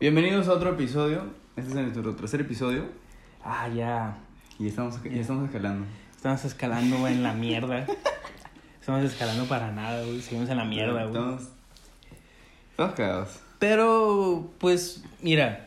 Bienvenidos a otro episodio. Este es nuestro tercer episodio Ah, ya. y estamos, ya estamos escalando. Estamos escalando en la mierda. Estamos escalando para nada, güey. Seguimos en la mierda, güey. Estamos, estamos cagados. Pero, pues, mira.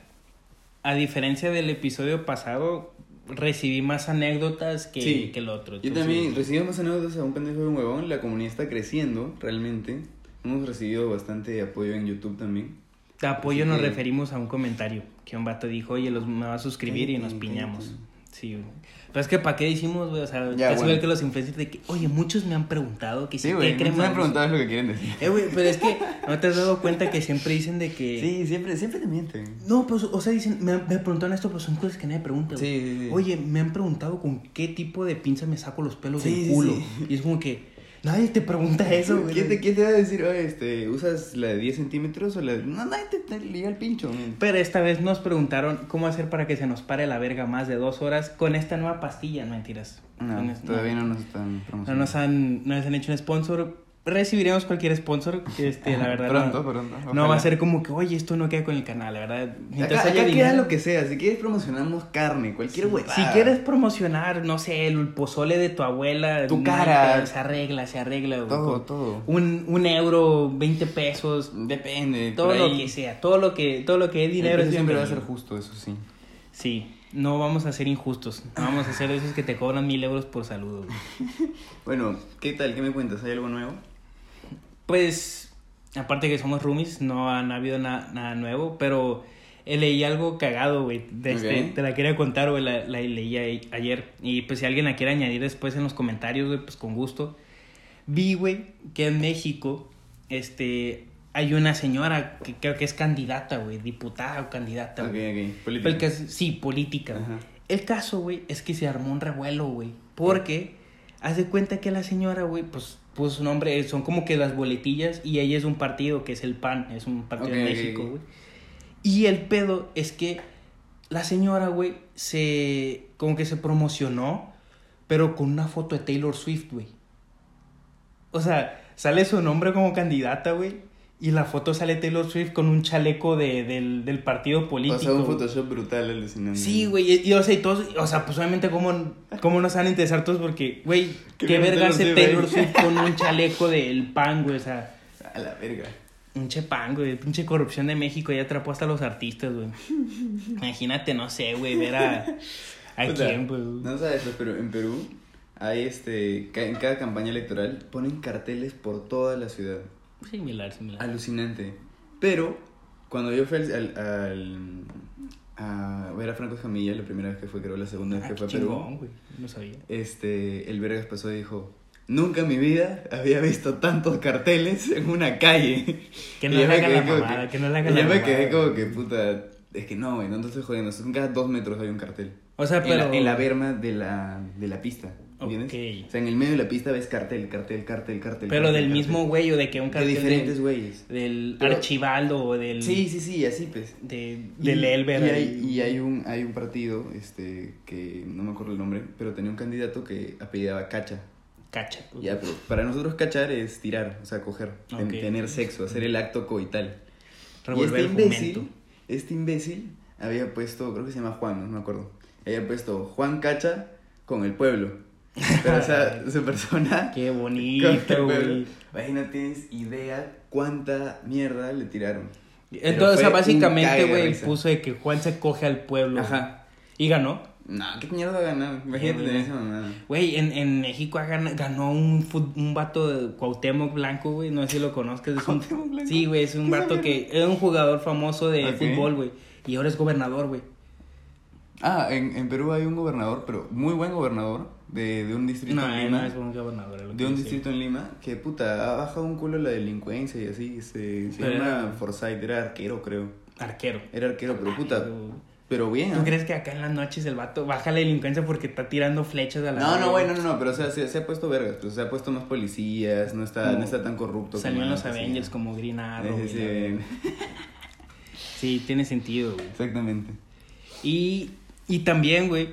A diferencia del episodio pasado, recibí más anécdotas que, Sí. que el otro. Yo entonces- también recibimos más anécdotas a un pendejo de un huevón. La comunidad está creciendo, realmente. Hemos recibido bastante apoyo en YouTube también. De apoyo nos referimos a un comentario que un vato dijo, oye, los, me va a suscribir y nos piñamos. Sí, güey. Pero es que ¿para qué decimos, güey? O sea, Ya, casi bueno. que los influencers de que, oye, muchos me han preguntado que si Sí, güey. ¿qué No crema me han uso?". preguntado lo que quieren decir. Eh, güey, pero es que no te has dado cuenta que siempre dicen de que... Sí, siempre, siempre te mienten. No, pues, o sea, dicen, me, me preguntaron esto, pues son cosas que nadie pregunta, güey. Sí, sí. Oye, me han preguntado con qué tipo de pinza me saco los pelos del culo. Y es como que nadie te pregunta eso, güey. ¿Quién te, quién te va a decir, oye, este, usas la de 10 centímetros o la de... No, nadie te, te liga el pincho. man. Pero esta vez nos preguntaron cómo hacer para que se nos pare la verga más de dos horas con esta nueva pastilla, no mentiras. No, todavía no nos están No promocionando. nos han, no nos han hecho un sponsor. Recibiremos cualquier sponsor. Este, la verdad. Pronto, no, pronto. No va a ser como que, oye, esto no queda con el canal, la verdad. Mientras Acá, haya acá dinero- queda lo que sea. Si quieres promocionamos carne, cualquier huevada. Si quieres promocionar, no sé, el pozole de tu abuela. Tu cara. Se arregla, se arregla. güey, Todo, todo. Un, un euro, 20 pesos. Depende. Todo lo que sea. Todo lo que, todo lo que es dinero siempre va a ser justo, eso sí. Sí, no vamos a ser injustos. No vamos a ser esos que te cobran mil euros por saludo. güey. Bueno, ¿qué tal? ¿Qué me cuentas? ¿Hay algo nuevo? Pues, aparte que somos roomies, no han habido na- nada nuevo, pero eh, leí algo cagado, güey. de este. Te la quería contar, güey, la, la leí a- ayer. Y pues si alguien la quiere añadir después en los comentarios, güey, pues con gusto. Vi, güey, que en México, este, hay una señora que creo que es candidata, güey, diputada o candidata, Ok, güey. ok. Política. El caso- sí, política. Ajá. El caso, güey, es que se armó un revuelo, güey. Porque hace cuenta que la señora, güey, pues puso su nombre, son como que las boletillas y ella es un partido que es el PAN, es un partido de México, güey. Y el pedo es que la señora, güey, se como que se promocionó, pero con una foto de Taylor Swift, güey. O sea, sale su nombre como candidata, güey. Y la foto sale Taylor Swift con un chaleco de, del, del partido político. O sea, un. Photoshop brutal alucinante. Sí, güey, y, y, o sea, y todos, o sea, pues obviamente cómo, cómo nos van a interesar todos porque, güey, Qué verga hace Taylor Swift, con un chaleco del pan, güey, o sea, A la verga. pinche pan, güey, pinche corrupción de México, ya atrapó hasta los artistas, güey. Imagínate, no sé, güey, ver a, a quién, pues. No sabes, pero en Perú hay este. En cada campaña electoral ponen carteles por toda la ciudad. Similar, similar. Alucinante. Pero cuando yo fui al, al- a ver a Franco Jamilla, la primera vez que fue, creo la segunda vez Ah, que fue a Perú, no sabía. este, el Vergas pasó y dijo, nunca en mi vida había visto tantos carteles en una calle. Que Y no yo le me hagan la mamada, que no le y hagan yo la me quedé mamada. como que, puta, es que no, güey, no te estoy jodiendo, son cada dos metros hay un cartel. O sea, En pero... la, en la berma de la, de la pista, ¿entiendes? Ok. O sea, en el medio de la pista ves cartel, cartel, cartel, cartel. Pero cartel, del cartel. mismo güey o de que un De cartel diferentes del- güeyes. Del Pero- Archibaldo o del... Sí, sí, sí, así pues. De, Y- del Elber. Y hay, y hay un, hay un partido, este, que no me acuerdo el nombre, pero tenía un candidato que apellidaba Cacha. Cacha. Ya, pero para nosotros cachar es tirar, o sea, coger, ten- Ok. tener sexo, hacer el acto coital. Revolver y el este imbécil, jumento. este imbécil había puesto, creo que se llama Juan, no me acuerdo. Había puesto Juan Cacha con el pueblo. Pero o sea, su persona Qué bonito, güey. Ahí no tienes idea cuánta mierda le tiraron. Entonces, o sea, básicamente, güey, puso de que Juan se coge al pueblo. Ajá. Y ganó. No, ¿qué mierda ganar? Imagínate tener bueno. esa mamada. Güey, en, en México ha gan- ganó un, fut- un vato de Cuauhtémoc Blanco, güey. No sé si lo conozcas. Es un, ¿Cuauhtémoc Blanco? sí, güey, es un vato que es un jugador famoso de fútbol, güey. Y ahora es gobernador, güey. Ah, en, en Perú hay un gobernador, pero muy buen gobernador, de, de un distrito No, en Lima. no es un gobernador. es de un distrito en Lima que puta ha bajado un culo la delincuencia y así se, se Pero llama era- Forsyth era arquero creo Arquero. era arquero pero puta Pero- pero bien ¿Tú crees que acá en las noches el vato baja la delincuencia porque está tirando flechas a la no no güey? no no no pero o sea se, se ha puesto vergas pues, se ha puesto más policías no está no está tan corrupto Salió en como los. Avengers como Green Arrow. Sí, Sí, tiene sentido, güey. exactamente Y, y también, güey,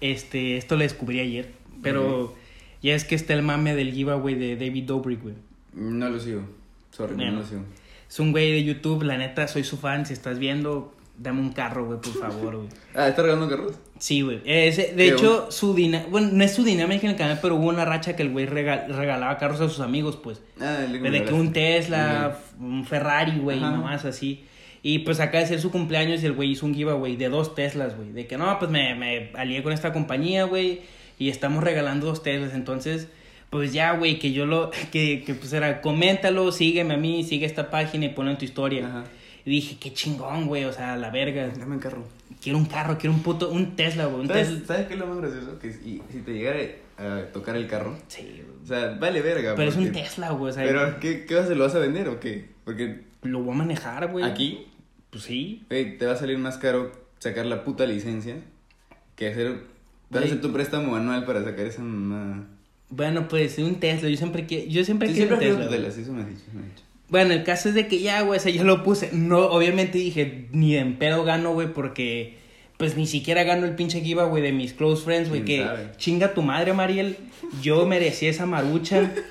este, esto lo descubrí ayer, pero ya es que está el mame del giveaway de David Dobrik, güey. no lo sigo sorry no lo sigo Es un güey de YouTube, la neta, soy su fan. Si estás viendo, dame un carro, güey, por favor, güey. Ah, ¿está regalando carros? Sí, güey. Ese- De hecho, su dina... Bueno, no es su dinámica en el canal, pero hubo una racha que el güey rega- regalaba carros a sus amigos, pues. Ah, el De que un Tesla, un Ferrari, güey, nomás así. Y pues acá de ser su cumpleaños y el güey hizo un giveaway de dos Teslas, güey. De que no, pues me, me alié con esta compañía, güey. Y estamos regalando dos Teslas. Entonces, pues ya, güey, que yo lo. Que, que pues era, coméntalo, sígueme a mí, sigue esta página y ponlo en tu historia. Ajá. Y dije, qué chingón, güey, o sea, la verga. Dame un carro. Quiero un carro, quiero un puto. Un Tesla, güey. Un ¿Sabes, Tesla. ¿Sabes qué es lo más gracioso? Que si, si te llegara a tocar el carro, Sí, güey. o sea, vale verga. Pero es un porque- Tesla, güey. O sea, Pero, ¿qué, ¿qué vas a? ¿Lo vas a vender o qué? Porque lo voy a manejar, güey. aquí, Pues sí. güey, te va a salir más caro sacar la puta licencia que hacer... Vas a hacer tu préstamo anual para sacar esa mamada. Bueno, pues un Tesla. Yo siempre quiero. Yo siempre Sí, quiero siempre un Tesla. querido tu güey. Tesla, sí, eso me has dicho, eso me has dicho. Bueno, el caso es de que ya, güey, o sea, yo lo puse. No, obviamente dije, ni en pedo gano, güey, porque pues ni siquiera gano el pinche giveaway de mis close friends, güey, ¿Quién que sabe? chinga tu madre, Mariel. Yo merecía esa marucha.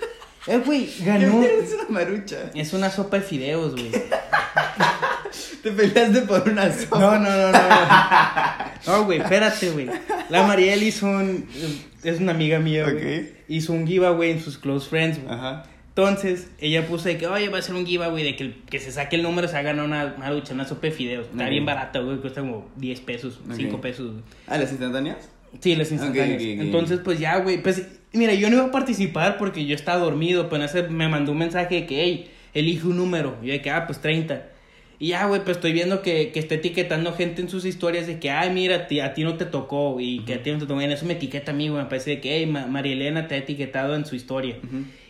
Eh, güey, ganó. Es una marucha. Es una sopa de fideos, güey. Te peleaste por una sopa. No, no, no, no. No, No, güey, espérate, güey. La Mariel hizo un. Es una amiga mía, güey. Ok. Hizo un giveaway en sus close friends, güey. Ajá. Entonces, ella puso de que, oye, va a ser un giveaway de que, que se saque el número se haga una, una ducha, una sopa de fideos. Está bien barata, güey, cuesta como 10 pesos, Ok. 5 pesos. güey. Ah, ¿las instantáneas? Sí, las instantáneas. Entonces, pues ya, güey, pues, mira, yo no iba a participar porque yo estaba dormido, pero ese me mandó un mensaje de que, hey, elige un número. Y yo de que, ah, pues 30. Y ya, güey, pues estoy viendo que, que está etiquetando gente en sus historias de que, ay, mira, a ti, a ti no te tocó y que a ti no te tocó. Y en eso me etiqueta a mí, güey, me parece de que, hey, Ma- María Elena te ha etiquetado en su historia.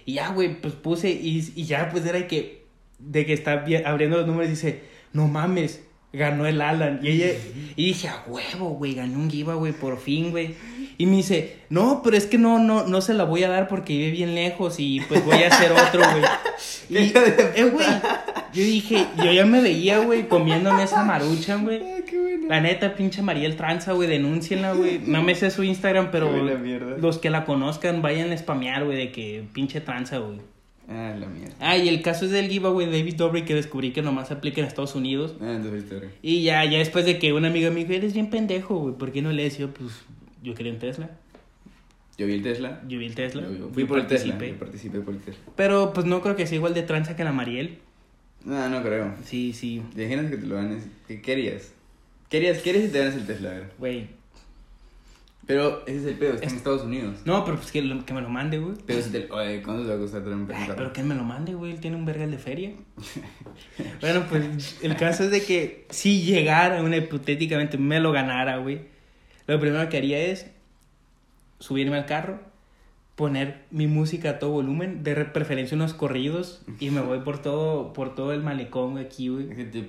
Y ya, güey, pues puse y, y ya, pues era que, de que está abriendo los números y dice, no mames, ganó el Alan. Y ella, y dije, a huevo, güey, gané un giveaway por fin, güey. Y me dice, no, pero es que no, no, no se la voy a dar porque vive bien lejos y pues voy a hacer otro, güey. Y, eh, güey, yo dije, yo ya me veía, güey, comiéndome esa marucha, güey. Ah. La neta, pinche Mariel Tranza, güey, denúncienla, güey. No me sé su Instagram, pero los que la conozcan vayan a spamear, güey, de que pinche tranza, güey. Ah, la mierda. Ah, y el caso es del giveaway de David Dobrik que descubrí que nomás aplica en Estados Unidos. Ah, entonces historia. Y ya, ya después de que una amiga me dijo, eres bien pendejo, güey, ¿por qué no lees? Yo, pues, yo quería un Tesla. Yo vi el Tesla. Yo vi el Tesla. Yo- yo y fui por el Tesla. participé. Yo participé por el Tesla. Pero, pues, no creo que sea igual de tranza que la Mariel. No, no creo. Sí, sí. ¿Te imaginas que te lo ganes? ¿Qué querías? ¿Querías, querías si te ganas el Tesla? Güey. Pero ese es el pedo, está en Estados Unidos. No, pero pues que, lo- que me lo mande, güey. Pero si te... Oye, ¿cuánto te va a costar traer un carro? pero que me lo mande, güey. Él tiene un vergal de feria. bueno, pues el caso es de que si llegara, una hipotéticamente me lo ganara, güey. Lo primero que haría es subirme al carro, poner mi música a todo volumen, de preferencia unos corridos, y me voy por todo, por todo el malecón güey, aquí,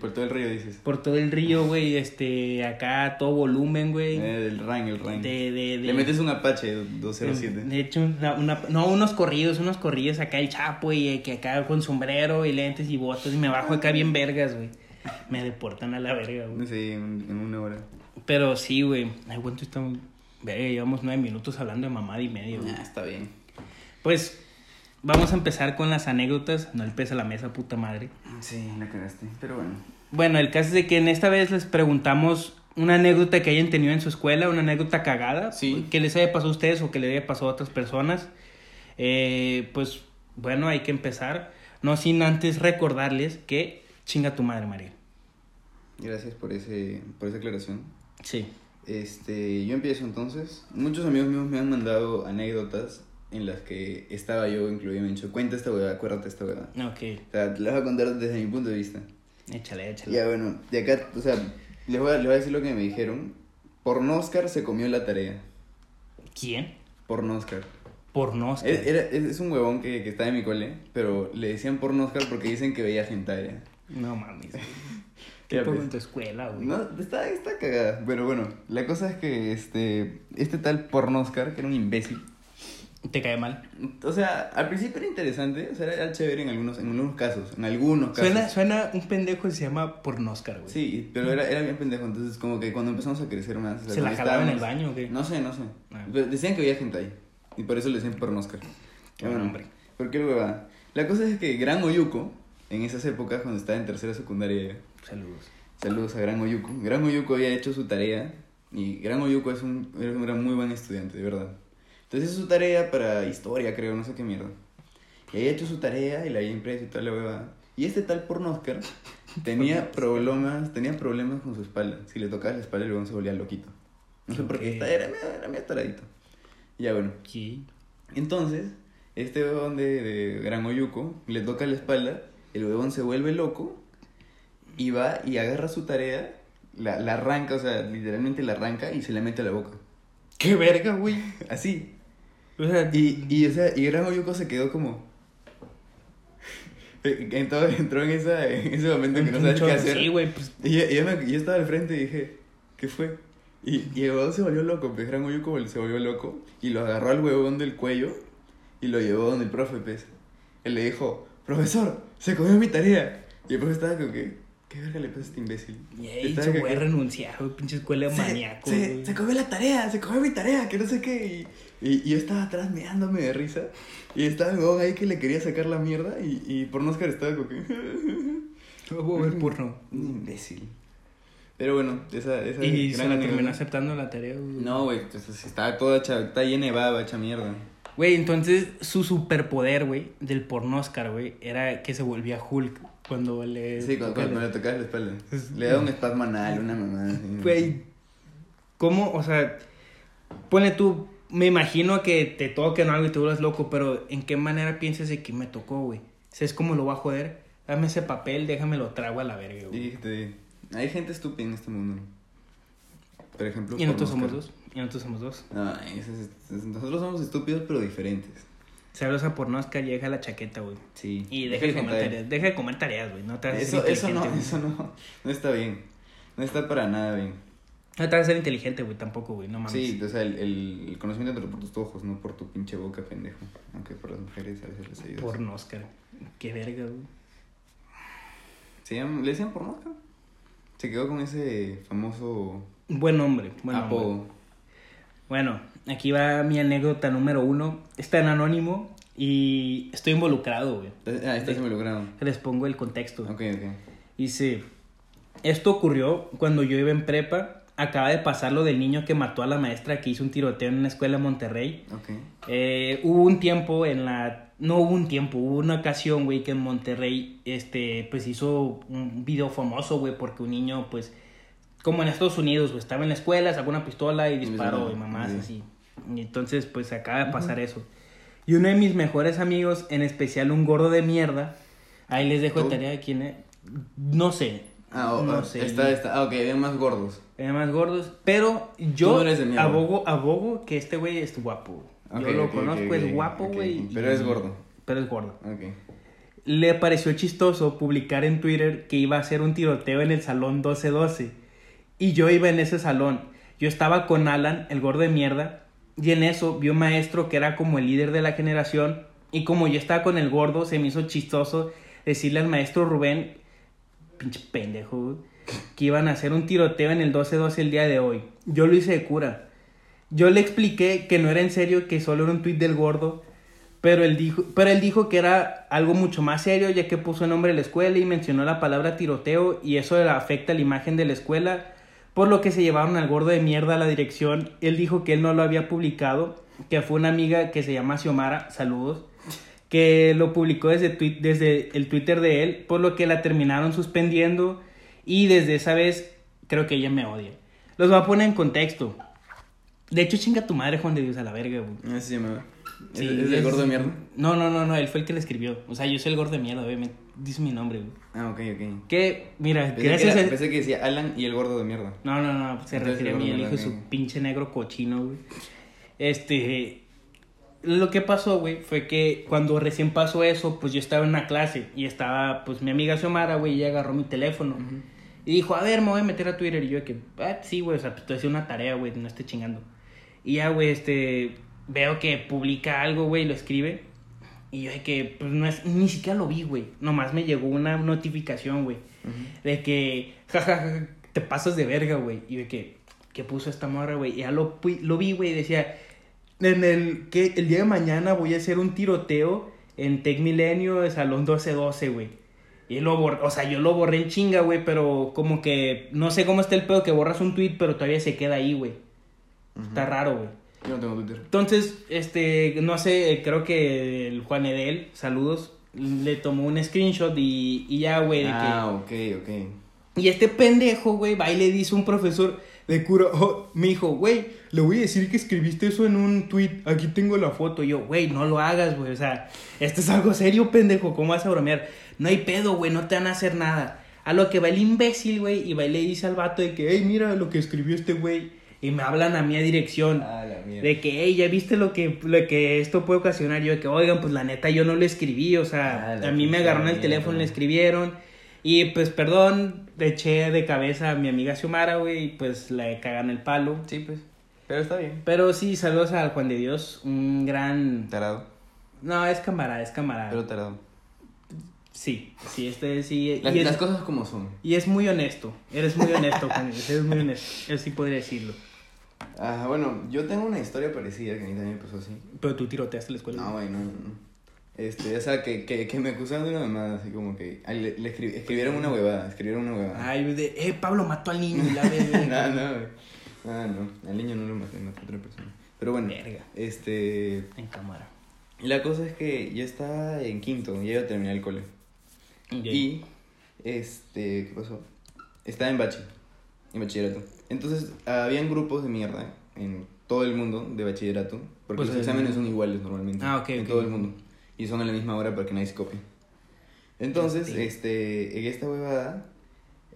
Por todo el río dices. Por todo el río, güey, este, acá a todo volumen, güey. Eh, del Rang, el Rang. De, de, de, Le metes un Apache 207. de hecho, una, una- no, unos corridos, unos corridos acá el chapo y eh, que acá con sombrero y lentes y botas y me bajo acá bien vergas, güey. Me deportan a la verga, güey. Sí, en, en una hora. Pero sí, güey. Ay, ¿cuánto estamos? Verga, llevamos nueve minutos hablando de mamada y medio. Ah, está bien. Pues, vamos a empezar con las anécdotas. No el pesa la mesa, puta madre. Sí, la cagaste. Pero bueno. Bueno, el caso es de que en esta vez les preguntamos una anécdota que hayan tenido en su escuela, una anécdota cagada, Sí. que les haya pasado a ustedes o que le haya pasado a otras personas. Eh, pues bueno, hay que empezar, no sin antes recordarles que chinga tu madre, María. Gracias por, ese, por esa aclaración. Sí. Este, yo empiezo entonces. Muchos amigos míos me han mandado anécdotas en las que estaba yo incluido. Me han dicho, cuenta esta huevada, acuérdate esta huevada. Ok, O sea, te la voy a contar desde mi punto de vista. échale, échale. Ya, bueno, de acá, o sea, les voy a, les voy a decir lo que me dijeron. Pornoscar se comió la tarea. ¿Quién? Pornoscar. Pornosca. Es, era- es, es un huevón que, que está en mi cole, pero le decían pornoscar porque dicen que veía hentai. No mames. ¿Qué pongo en tu escuela, güey? No, está, está cagada. Pero bueno, la cosa es que este, este tal pornoscar, que era un imbécil, ¿Te cae mal? O sea, al principio era interesante, o sea, era chévere en algunos, en algunos casos, en algunos casos. Suena, suena un pendejo que se llama Pornoscar, güey. Sí, pero era, era bien pendejo, entonces como que cuando empezamos a crecer más... ¿Se la jalaba en el baño o qué? No sé, no sé. Ah. Decían que había gente ahí, y por eso le decían pornoscar. Qué buen hombre. ¿Por qué hueva? La cosa es que Gran Oyuco en esas épocas cuando estaba en tercera secundaria. Saludos. Saludos a Gran Oyuko. Gran Oyuko había hecho su tarea y Gran Oyuko es un, era un gran- muy buen estudiante, de verdad. Entonces hizo su tarea para historia, creo, no sé qué mierda. Y había hecho su tarea y la había impreso y toda la hueva. Y este tal pornoscar tenía problemas, tenía problemas con su espalda. Si le tocaba la espalda, el huevón se volvía loquito. No sé por qué, era, medio- era medio taradito. Ya bueno. ¿Qué? Entonces, este huevón de, de Gran Oyuko le toca la espalda, el huevón se vuelve loco y va y agarra su tarea, la, la arranca, o sea, literalmente la arranca y se la mete a la boca. ¡Qué verga, güey! Así. O sea, Y, y, o sea, y Gran Oyuko se quedó como... Entró, entró en, esa, en ese momento que no sabes qué hacer. Sí, güey, pues. Y yo, y yo me- yo estaba al frente y dije, ¿qué fue? Y, y el huevón se volvió loco, pues Gran Oyuko se volvió loco y lo agarró al huevón del cuello y lo llevó donde el profe, pues. Él le dijo, profesor, se comió mi tarea. Y el profe estaba como que, ¿qué verga le pasa a este imbécil? Estaba se voy a que, renunciar, güey, pinche escuela de se, maníaco, se, se comió la tarea, se comió mi tarea, que no sé qué. Y, y, y yo estaba atrás meándome de risa. Y estaba el huevón ahí que le quería sacar la mierda y, y por no estaba como que... Voy a ver porno. Un imbécil. Pero bueno, esa, esa Y se gran la anécdota. terminó aceptando la tarea, güey. No, güey, pues, estaba toda hecha, está llena de baba, hecha mierda. Güey, entonces su superpoder, güey, del pornoscar, güey, era que se volvía Hulk cuando le. Sí, cuando, cuando le tocabas la espalda. Es- Le daba un espasmo anal, una mamada. Güey, ¿cómo? O sea, pone tú, me imagino que te toquen algo y te vuelvas loco, pero ¿en qué manera piensas de que me tocó, güey? ¿Sabes cómo lo va a joder? Dame ese papel, déjame lo trago a la verga, güey. dijiste, hay gente estúpida en este mundo. Por ejemplo, Y nosotros somos dos. Y nosotros somos dos. No, es- es- nosotros somos estúpidos pero diferentes. Saludos a pornoscar y deja la chaqueta, güey. Sí. Y deja de comer tareas. Deja de comer tareas, güey. No te a Eso, eso no, eso no, no está bien. No está para nada bien. No te vas a ser inteligente, güey, tampoco, güey. No mames. Sí, o sea, el, el, el conocimiento entra por tus ojos, no por tu pinche boca, pendejo. Aunque por las mujeres a veces les ayuda. Pornoscar. Qué verga, güey. Se le decían ¿no? Se quedó con ese famoso Buen hombre. Buen hombre. apodo. Bueno, aquí va mi anécdota número uno. Está en anónimo y estoy involucrado, güey. Ah, me lograron. Les pongo el contexto. Ok, ok. Dice, esto ocurrió cuando yo iba en prepa. Acaba de pasar lo del niño que mató a la maestra que hizo un tiroteo en una escuela en Monterrey. Ok. Eh, hubo un tiempo en la... No hubo un tiempo, hubo una ocasión, güey, que en Monterrey, este, pues hizo un video famoso, güey, porque un niño, pues, como en Estados Unidos, güey, estaba en la escuela, sacó una pistola y disparó, y mamás sí. así. Y entonces, pues, acaba de pasar eso. Y uno de mis mejores amigos, en especial un gordo de mierda, ahí les dejo de ¿Tú? tarea de quién es. No sé. Ah, oh, no ah, sé. Está, está. Ah, ok, de más gordos. Eran más gordos. Pero yo no abogo, abogo que este güey es guapo. Ok, yo lo conozco, es guapo, güey. Pero y- es gordo. Pero es gordo. Ok. Le pareció chistoso publicar en Twitter que iba a hacer un tiroteo en el salón 1212. Y yo iba en ese salón. Yo estaba con Alan, el gordo de mierda. Y en eso vi un maestro que era como el líder de la generación. Y como yo estaba con el gordo, se me hizo chistoso decirle al maestro Rubén, pinche pendejo, que iban a hacer un tiroteo en el 12-12 el día de hoy. Yo lo hice de cura. Yo le expliqué que no era en serio, que solo era un tuit del gordo, pero él dijo, pero él dijo que era algo mucho más serio, ya que puso el nombre de la escuela y mencionó la palabra tiroteo y eso afecta la imagen de la escuela, por lo que se llevaron al gordo de mierda a la dirección. Él dijo que él no lo había publicado, que fue una amiga que se llama Xiomara, saludos, que lo publicó desde, desde el Twitter de él, por lo que la terminaron suspendiendo y desde esa vez creo que ella me odia. Los voy a poner en contexto. De hecho, chinga tu madre, Juan de Dios, a la verga, güey. Así se llamaba. Sí, ¿Es, es el gordo de mierda? No, no, no, no, él fue el que le escribió. O sea, yo soy el gordo de mierda, obviamente. Dice mi nombre, güey. Ah, ok, ok. Que, mira, Pensé, gracias que era- a... pensé que decía Alan y el gordo de mierda. No, no, no, se refiere a mí, el hijo de su pinche negro cochino, güey. Este... Lo que pasó, güey, fue que cuando recién pasó eso, pues yo estaba en una clase y estaba, pues, mi amiga Xiomara, güey, y ella agarró mi teléfono. Y dijo, a ver, me voy a meter a Twitter. Y yo que, ah, sí, güey, o sea, pues estoy haciendo una tarea, güey, no esté chingando. Y ya, güey, este, veo que publica algo, güey, lo escribe. Y yo de que, pues no es, ni siquiera lo vi, güey. Nomás me llegó una notificación, güey. De que, jajaja, te pasas de verga, güey. Y de que, ¿qué puso esta morra, güey? Y ya lo, lo vi, güey, y decía, en el, que el día de mañana voy a hacer un tiroteo en Tech Milenio de Salón 1212, güey. Y lo borré, o sea, yo lo borré en chinga, güey, pero como que no sé cómo está el pedo que borras un tweet, pero todavía se queda ahí, güey. Está raro, güey. Yo no tengo Twitter. Entonces, este, no sé, creo que el Juan Edel, saludos, le tomó un screenshot y, y ya, güey, Ah, que... ok, ok. Y este pendejo, güey, va y le dice un profesor de cura, oh, me dijo, güey, le voy a decir que escribiste eso en un tweet, aquí tengo la foto. Y yo, güey, no lo hagas, güey, o sea, esto es algo serio, pendejo, ¿cómo vas a bromear? No hay pedo, güey, no te van a hacer nada. A lo que va el imbécil, güey, y va y le dice al vato de que, hey, mira lo que escribió este güey. Y me hablan a mi dirección. Ah, la mierda. De que, hey, ya viste lo que, lo que esto puede ocasionar. Yo de que, oigan, pues la neta yo no lo escribí. O sea, Ah, la a mí me agarraron el mierda. teléfono, le escribieron. Y pues, perdón, le eché de cabeza a mi amiga Xiomara, güey. Y pues le cagan el palo. Sí, pues. Pero está bien. Pero sí, saludos al Juan de Dios. Un gran. Tarado. No, es camarada, es camarada. Pero tarado. Sí, sí, este sí. Las, y, es, las cosas como son. y es muy honesto. Eres muy honesto, Juan. Eres muy honesto. Él sí podría decirlo. Ah, bueno, yo tengo una historia parecida que a mí también me pasó así. Pero tú tiroteaste la escuela. No, güey, no, no. Este, o sea, que, que, que me acusaron de una mamada, así como que. le, le escri- escribieron una huevada, escribieron una huevada. Ay, de, eh, Pablo mató al niño la verga. no, no, güey. Ah, no. Al niño no lo maté, maté a otra persona. Pero bueno, Verga. este. En cámara. La cosa es que yo estaba en quinto, ya iba a terminar el cole. Y, este, ¿qué pasó? Estaba en bachi, en bachillerato. Entonces, habían grupos de mierda en todo el mundo de bachillerato, porque Pues, los en- exámenes son iguales normalmente. Ah, ok, En ok. todo el mundo. Y son a la misma hora para que nadie se copie. Entonces, Este. este, en esta huevada,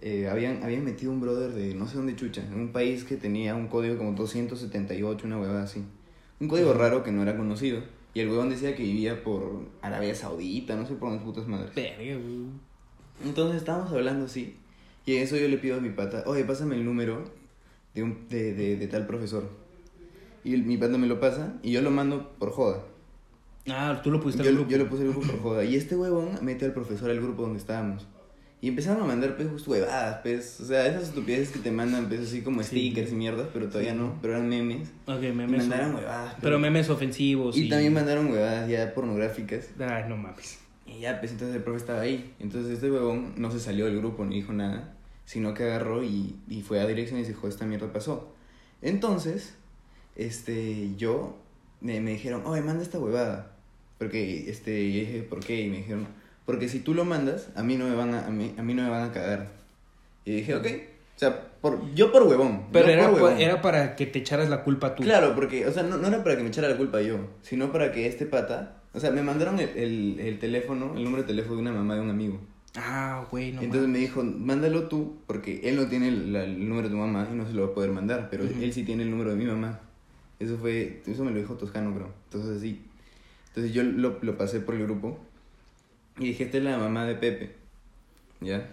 eh, habían, habían metido un brother de no sé dónde chucha, en un país que tenía un código como 278, una huevada así. Un código raro que no era conocido. Y el huevón decía que vivía por Arabia Saudita, no sé por dónde putas madres. Verga. Entonces estábamos hablando así. Y en eso yo le pido a mi pata, oye, pásame el número de, un, de, de, de tal profesor. Y mi pata me lo pasa y yo lo mando por joda. Ah, tú lo pusiste Yo, al grupo. yo lo puse al grupo por joda. Y este huevón mete al profesor al grupo donde estábamos. Y empezaron a mandar, pues, justo huevadas, pues. O sea, esas estupideces que te mandan, pues, así como Sí. stickers y mierdas, pero todavía no. Pero eran memes. Ok, Y memes. mandaron huevadas. Pero memes ofensivos. Y también mandaron huevadas ya pornográficas. Ay, no mames. Y ya, pues entonces el profe estaba ahí. Entonces este huevón no se salió del grupo ni dijo nada, sino que agarró y, y fue a dirección y dijo, esta mierda pasó. Entonces, este, yo, me, me dijeron, oye, manda esta huevada. Porque, este, yo dije, ¿por qué? Y me dijeron, porque si tú lo mandas, a mí no me van a, a mí, a mí no me van a cagar. Y dije, ok. O sea, por, yo por huevón. Pero era, por pa- huevón. era para que te echaras la culpa tú. Claro, porque, o sea, no, no era para que me echara la culpa yo, sino para que este pata, o sea, me mandaron el, el, el teléfono, el número de teléfono de una mamá de un amigo. Ah, güey, no Entonces mames. me dijo, mándalo tú, porque él no tiene el, número de tu mamá y no se lo va a poder mandar, pero él sí tiene el número de mi mamá. Eso fue, eso me lo dijo Toscano, bro. Entonces sí. Entonces yo lo, lo pasé por el grupo y dije, esta es la mamá de Pepe. ¿Ya?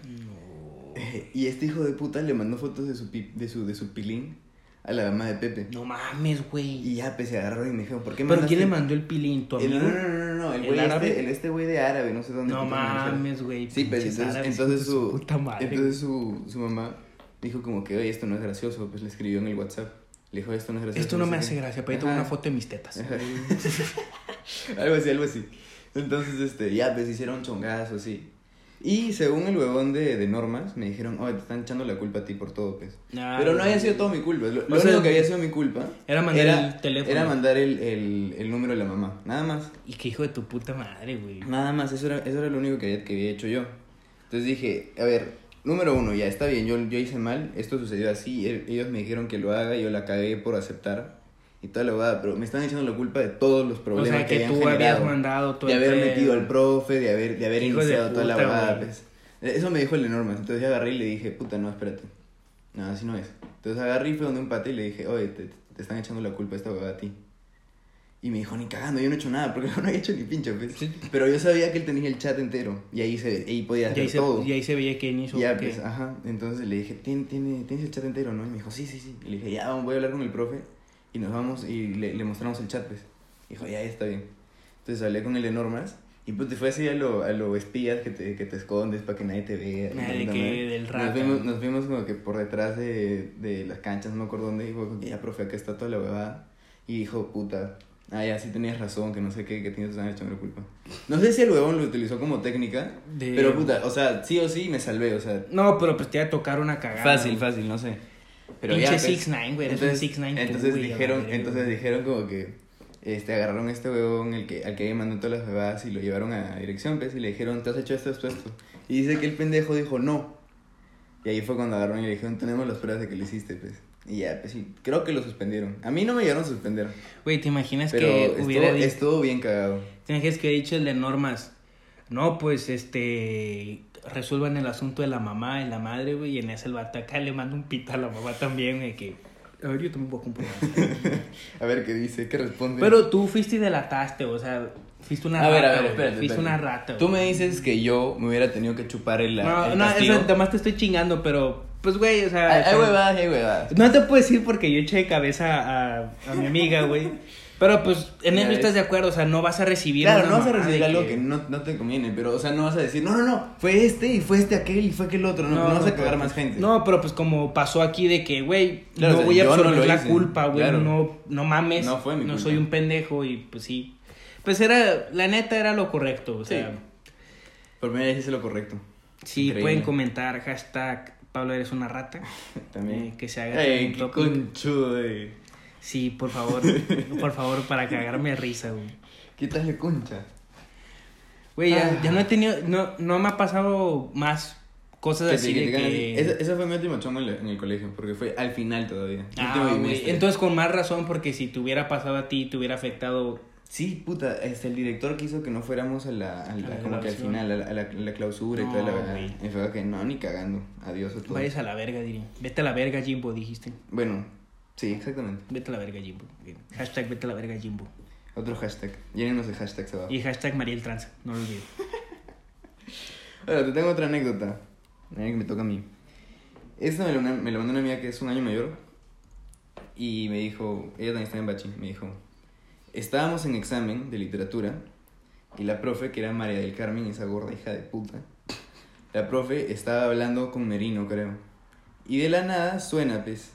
Eh, Y este hijo de puta le mandó fotos de su, pi- de su, de su pilín a la mamá de Pepe. No mames, güey. Y ya, pues se agarró y me dijeron, ¿por qué ¿Pero quién le mandó el pilín? ¿Tu amigo? no, no, no, no, no, el ¿El güey árabe? este, el este güey de árabe, no sé dónde. No mames, güey. Sí, pues pinches entonces, árabes, entonces su, puta madre. entonces su, su mamá dijo como que, oye, esto no es gracioso, pues le escribió en el WhatsApp. Le dijo, esto no es gracioso. Esto no me hace qué". gracia, pero ahí tengo una foto de mis tetas. Algo así, algo así. Entonces, este, ya, pues hicieron chongazo, así. Y según el huevón de, de normas, me dijeron, oye, te están echando la culpa a ti por todo, pues. Ah, Pero no había sido todo mi culpa. Lo, lo sea, único que había sido mi culpa era mandar el teléfono. Era mandar el, el, el número de la mamá. Nada más. Y qué hijo de tu puta madre, güey. Nada más, eso era, eso era lo único que había, que había hecho yo. Entonces dije, a ver, número uno, ya está bien, yo, yo hice mal, esto sucedió así, e- ellos me dijeron que lo haga, yo la cagué por aceptar y toda la verdad, pero me están echando la culpa de todos los O problemas sea, que habían tú generado. habías mandado todo de el haber pedo. metido al profe, de haber, de haber Hijo de iniciado toda la puta, verdad, pues. Eso me dijo el de normas, entonces yo agarré y le dije, puta, no, espérate. No, así no es. Entonces agarré y fui donde un pate y le dije, oye, te, te están echando la culpa esta huevada a ti. Y me dijo, ni cagando, yo no he hecho nada, porque no había hecho ni pincho, pues. Sí. Pero yo sabía que él tenía el chat entero, y ahí, se, ahí podía Y hacer ahí, se, todo. y ahí se veía quién hizo Ya, pues, ajá. Entonces le dije, ¿Tien, tiene, ¿tienes el chat entero, no? Y me dijo, sí, sí, sí. Y le dije, ya, vamos, voy a hablar con el profe. Y nos vamos y le, le mostramos el chat, pues. Dijo, ya, ya está bien. Entonces hablé con el de normas. Y pues te fue así a lo, a lo espías que te, que te escondes para que nadie te vea. puta que del nos rata. vimos, nos vimos como que por detrás de, de las canchas, no me acuerdo dónde. Y fue ya, profe, acá está toda la huevada. Y dijo, puta, Ah, ya, sí tenías razón, que no sé qué, que tienes que echando culpa. No sé si el huevón lo utilizó como técnica, De- pero puta, o sea, sí o sí me salvé, o sea, No, pero pues te iba a tocar una cagada. fácil, fácil, no sé. Pero Pinche ya, pues, 6ix9ine, güey, entonces, 6ix9ine tú, entonces dijeron, verga, entonces dijeron como que este agarraron a este huevón el que al que mandado todas las bebadas y lo llevaron a dirección, pues, y le dijeron, "¿Te has hecho esto, esto, esto?" Y dice que el pendejo dijo, "No." Y ahí fue cuando agarraron y le dijeron, "Tenemos las pruebas de que lo hiciste", pues. Y ya, pues sí, creo que lo suspendieron. A mí no me llegaron a suspender, Güey, ¿te imaginas pero que estuvo, hubiera dicho... estuvo bien cagado. ¿Te imaginas que hubiera dicho el de normas? No, pues, este... Resuelvan el asunto de la mamá y la madre, güey, y en ese el vato acá le manda un pita a la mamá también, güey, que... A ver, yo también voy a comprobar. A ver qué dice, qué responde. Pero tú fuiste y delataste, o sea, fuiste una a ver, rata, a ver, güey, espérate. Fuiste espérate. una rata, Tú güey. me dices que yo me hubiera tenido que chupar el, No, el no, castigo. eso, además te estoy chingando, pero... Pues, güey, o sea... Sea, huevadas, hay huevadas. No te puedo decir porque yo eché de cabeza a, a mi amiga, güey. Pero pues en eso estás de acuerdo, o sea, no vas a recibir. Claro, no vas a recibir algo que- que no, no te conviene, pero, o sea, no vas a decir, no, no, no, fue este y fue este aquel y fue aquel otro, no, no, vas a cagar pues, más gente. No, pero pues como pasó aquí de que, güey, Claro, no o sea, voy a no absorber la hice, culpa, güey, claro. no, no mames. No fue mi culpa. soy un pendejo y pues sí. Pues era, la neta era lo correcto, o sea. Sí. Por primera vez hice lo correcto. Sí, Increíble. pueden comentar hashtag Pablo eres una rata. También. Eh, que se haga Ey, un qué conchudo, eh. Sí, por favor, por favor, para cagarme de risa, güey. Quítale concha. Güey, ya, Ah. ya no he tenido, no, no me ha pasado más cosas Que así de que... Esa, esa fue mi última chonga en, en el colegio, porque fue al final todavía. Ah, güey, entonces con más razón porque si te hubiera pasado a ti, te hubiera afectado... Sí, puta, este, el director quiso que no fuéramos a la, a la- A la como que al final, a la, a la- clausura y No, toda la verdad. Y fue que no, ni cagando. Adiós a todos. Vayas a la verga, diría. Vete a la verga, Jimbo, dijiste. Bueno, sí, exactamente. Vete a la verga, Jimbo. Hashtag vete a la verga, Jimbo. Otro hashtag. Llénenos de hashtags abajo. Y hashtag Mariel Tranza, no lo olvides. Ahora, te tengo otra anécdota. Una que me toca a mí. Esta me la, me la mandó una amiga que es un año mayor. Y me dijo, ella también está en Bachi, me dijo, estábamos en examen de literatura y la profe, que era María del Carmen, esa gorda hija de puta, la profe estaba hablando con Merino, creo. Y de la nada suena, pues.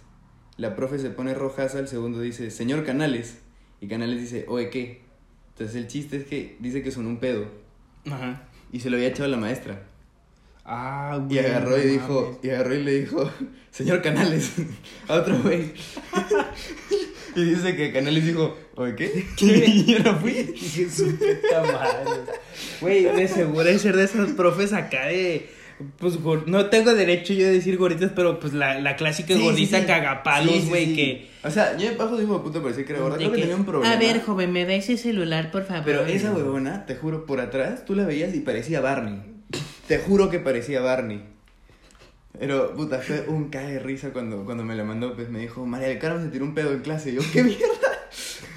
La profe se pone rojaza, el segundo dice, señor Canales. Y Canales dice, oye, ¿qué? Entonces el chiste es que dice que sonó un pedo. Ajá. Y se lo había echado a la maestra. Ah, Y güey. agarró no y dijo, mames. y agarró y le dijo, señor Canales, a otro güey. y dice que Canales dijo, oye, ¿qué? y yo no fui. Dije, su puta madre. Güey, de seguro de ser de esos profes acá de. Pues no tengo derecho yo a decir gorditas, pero pues la, la clásica Sí, gordita sí. cagapalos, Sí, sí, güey, sí. que. O sea, yo de paso de hijo de puta parecía que era gorda, creo que que, tenía un problema. A ver, joven, me da ese celular, por favor. Pero esa huevona, te juro, por atrás, tú la veías y parecía Barney. Te juro que parecía Barney. Pero, puta, fue un cae de risa cuando, cuando me la mandó, pues me dijo, María del Carmen se tiró un pedo en clase. Y yo, ¿qué mierda?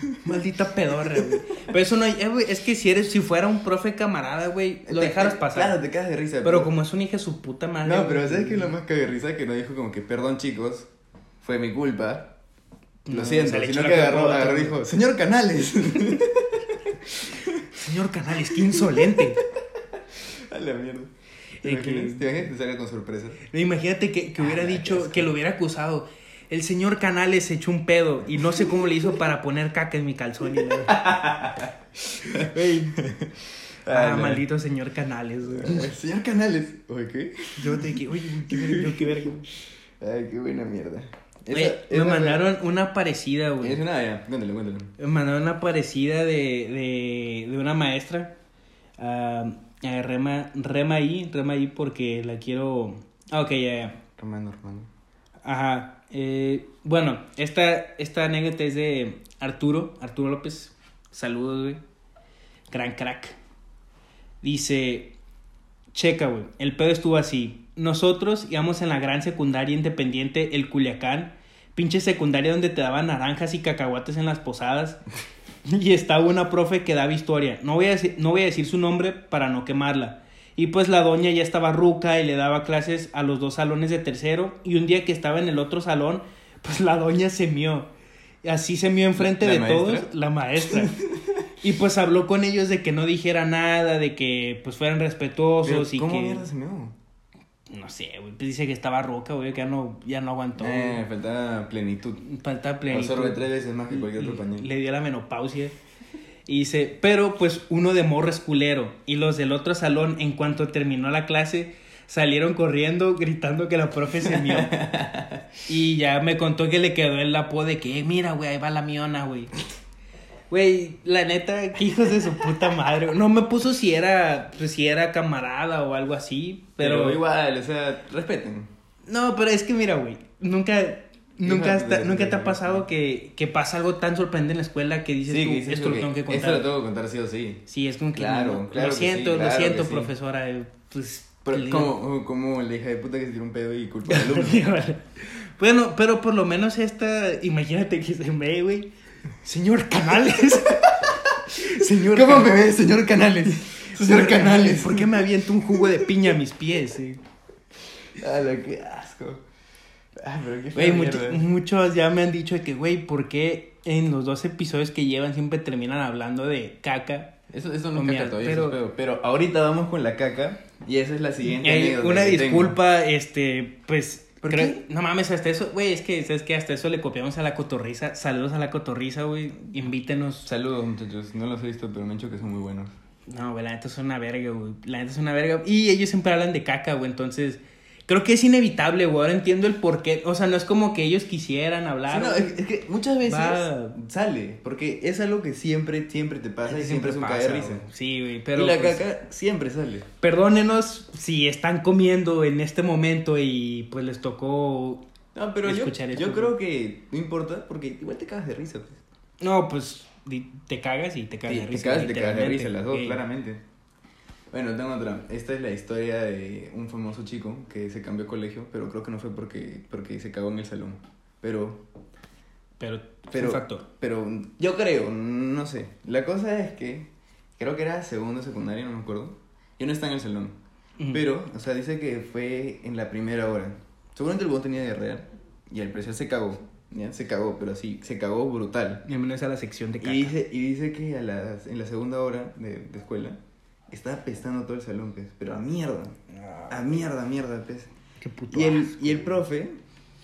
Maldita pedorra, güey. Pero eso no hay. eh, güey, es que si eres, si fuera un profe camarada, güey, lo Te- dejaras te- pasar. Claro, te cagas de risa. Pero como es un hija de su puta madre. No, pero ¿sabes qué es lo más cague de risa? Que no dijo como que, perdón chicos, fue mi culpa. Lo No, siento, sino que agarró, agarró y dijo, señor Canales. Señor Canales, qué insolente. A la mierda. ¿Te imaginas? ¿Te imaginas que salga con sorpresa? No, Imagínate que, que hubiera Ah, dicho, que lo hubiera acusado. El señor Canales echó un pedo y no sé cómo le hizo para poner caca en mi calzón. Y la-. Ah, Ah, no. maldito señor Canales. güey. Señor Canales. Oye, ¿qué? Yo te dije, oye, qué verga, qué verga. Ay, qué buena mierda. Esa- Oye, esa- me mandaron una parecida, güey. Es una ya, cuéntale, cuéntale. Me mandaron una parecida de, de, de una maestra. Ah, ah, rema, rema ahí, rema ahí porque la quiero... Ah, ok, ya, ya. Romano, Romano. Ajá. Eh, bueno, esta, esta anécdota es de Arturo, Arturo López. Saludos, güey. Gran crack. Dice, checa, güey. El pedo estuvo así. Nosotros íbamos en la gran secundaria independiente, el Culiacán. Pinche secundaria donde te daban naranjas y cacahuates en las posadas. Y estaba una profe que daba historia. No voy, a no voy a decir su nombre para no quemarla. Y pues la doña ya estaba ruca y le daba clases a los dos salones de tercero. Y un día que estaba en el otro salón, pues la doña se mió. Así se mió enfrente ¿La de maestra? todos, la maestra. Y pues habló con ellos de que no dijera nada, de que pues fueran respetuosos Pero, y ¿Cómo que... se me no sé, güey. Pues dice que estaba roca, güey, que ya no, ya no aguantó. Eh, faltaba plenitud. Falta plenitud. Absorbe tres veces más que cualquier otro pañal. Le dio la menopausia. Y dice, pero pues uno de morro es culero. Y los del otro salón, en cuanto terminó la clase, salieron corriendo gritando que la profe se mió. y ya me contó que le quedó el apodo de que, "Eh, mira, güey, ahí va la miona, güey. Güey, la neta, que hijos de su puta madre. No me puso si era, pues, si era camarada o algo así, Pero, pero... igual, o sea, respeten. No, pero es que mira, güey, nunca, nunca, hasta- de- nunca te ha pasado que, que pasa algo tan sorprendente en la escuela que dices Sí, tú, que dices esto lo tengo que Esto contar. lo tengo que contar sí o sí. Sí, es como que Claro, no, claro lo siento, sí, lo claro siento, que sí. profesora, eh, pues Pero como, como la hija de puta que se tiró un pedo y culpa al alumno. bueno, pero por lo menos esta, imagínate que se ve, güey. Señor Canales. señor ¿Cómo Can- me ves, señor Canales? Señor Canales. ¿Por qué me aviento un jugo de piña a mis pies? eh? Ah, lo que asco. Ah, pero qué Güey, mucho- muchos ya me han dicho de que, güey, ¿por qué en los dos episodios que llevan siempre terminan hablando de caca? Eso, eso no es caca todavía, pero- eso es. Pero ahorita vamos con la caca y esa es la siguiente Eh, una que disculpa, este, pues, ¿Por creo- qué? no mames, hasta eso, güey, es que, ¿sabes qué? Hasta eso le copiamos a la cotorriza. Saludos a la cotorriza, güey, invítenos. Saludos, muchachos. No los he visto, pero me han dicho que son muy buenos. No, güey, la neta es una verga, güey. La neta es una verga. Y ellos siempre hablan de caca, güey. Entonces, creo que es inevitable, güey. Ahora entiendo el por qué. O sea, no es como que ellos quisieran Sí, hablar. no, es, es que muchas veces Va. sale, porque es algo que siempre, siempre te pasa y siempre es un pasa, caer de risa. Sí, güey. Pero y la pues, caca siempre sale. perdónenos si están comiendo en este momento y pues les tocó. No, pero yo, Escuchar esto, yo creo que no importa, porque igual te cagas de risa. Pues. No, pues te cagas y te cagas Sí, de te risa. cagas y te cagas de risa, las dos, claramente. Bueno, tengo otra. Esta es la historia de un famoso chico que se cambió de colegio, pero creo que no fue porque, porque se cagó en el salón. Pero, Pero, pero, pero factor. pero yo creo, no sé. La cosa es que creo que era segundo secundario, no me acuerdo. Yo no estaba en el salón. Ujú. Pero, o sea, dice que fue en la primera hora. Seguramente el bot tenía diarrea y al parecer se cagó. ¿ya? Se cagó, pero así, se cagó brutal. Bienvenidos a la sección de caca. Y dice, y dice que a las, en la segunda hora de, de escuela estaba pestando todo el salón, pues. Pero a mierda. A mierda, mierda, pues. Qué puto Y el, asco, y el profe,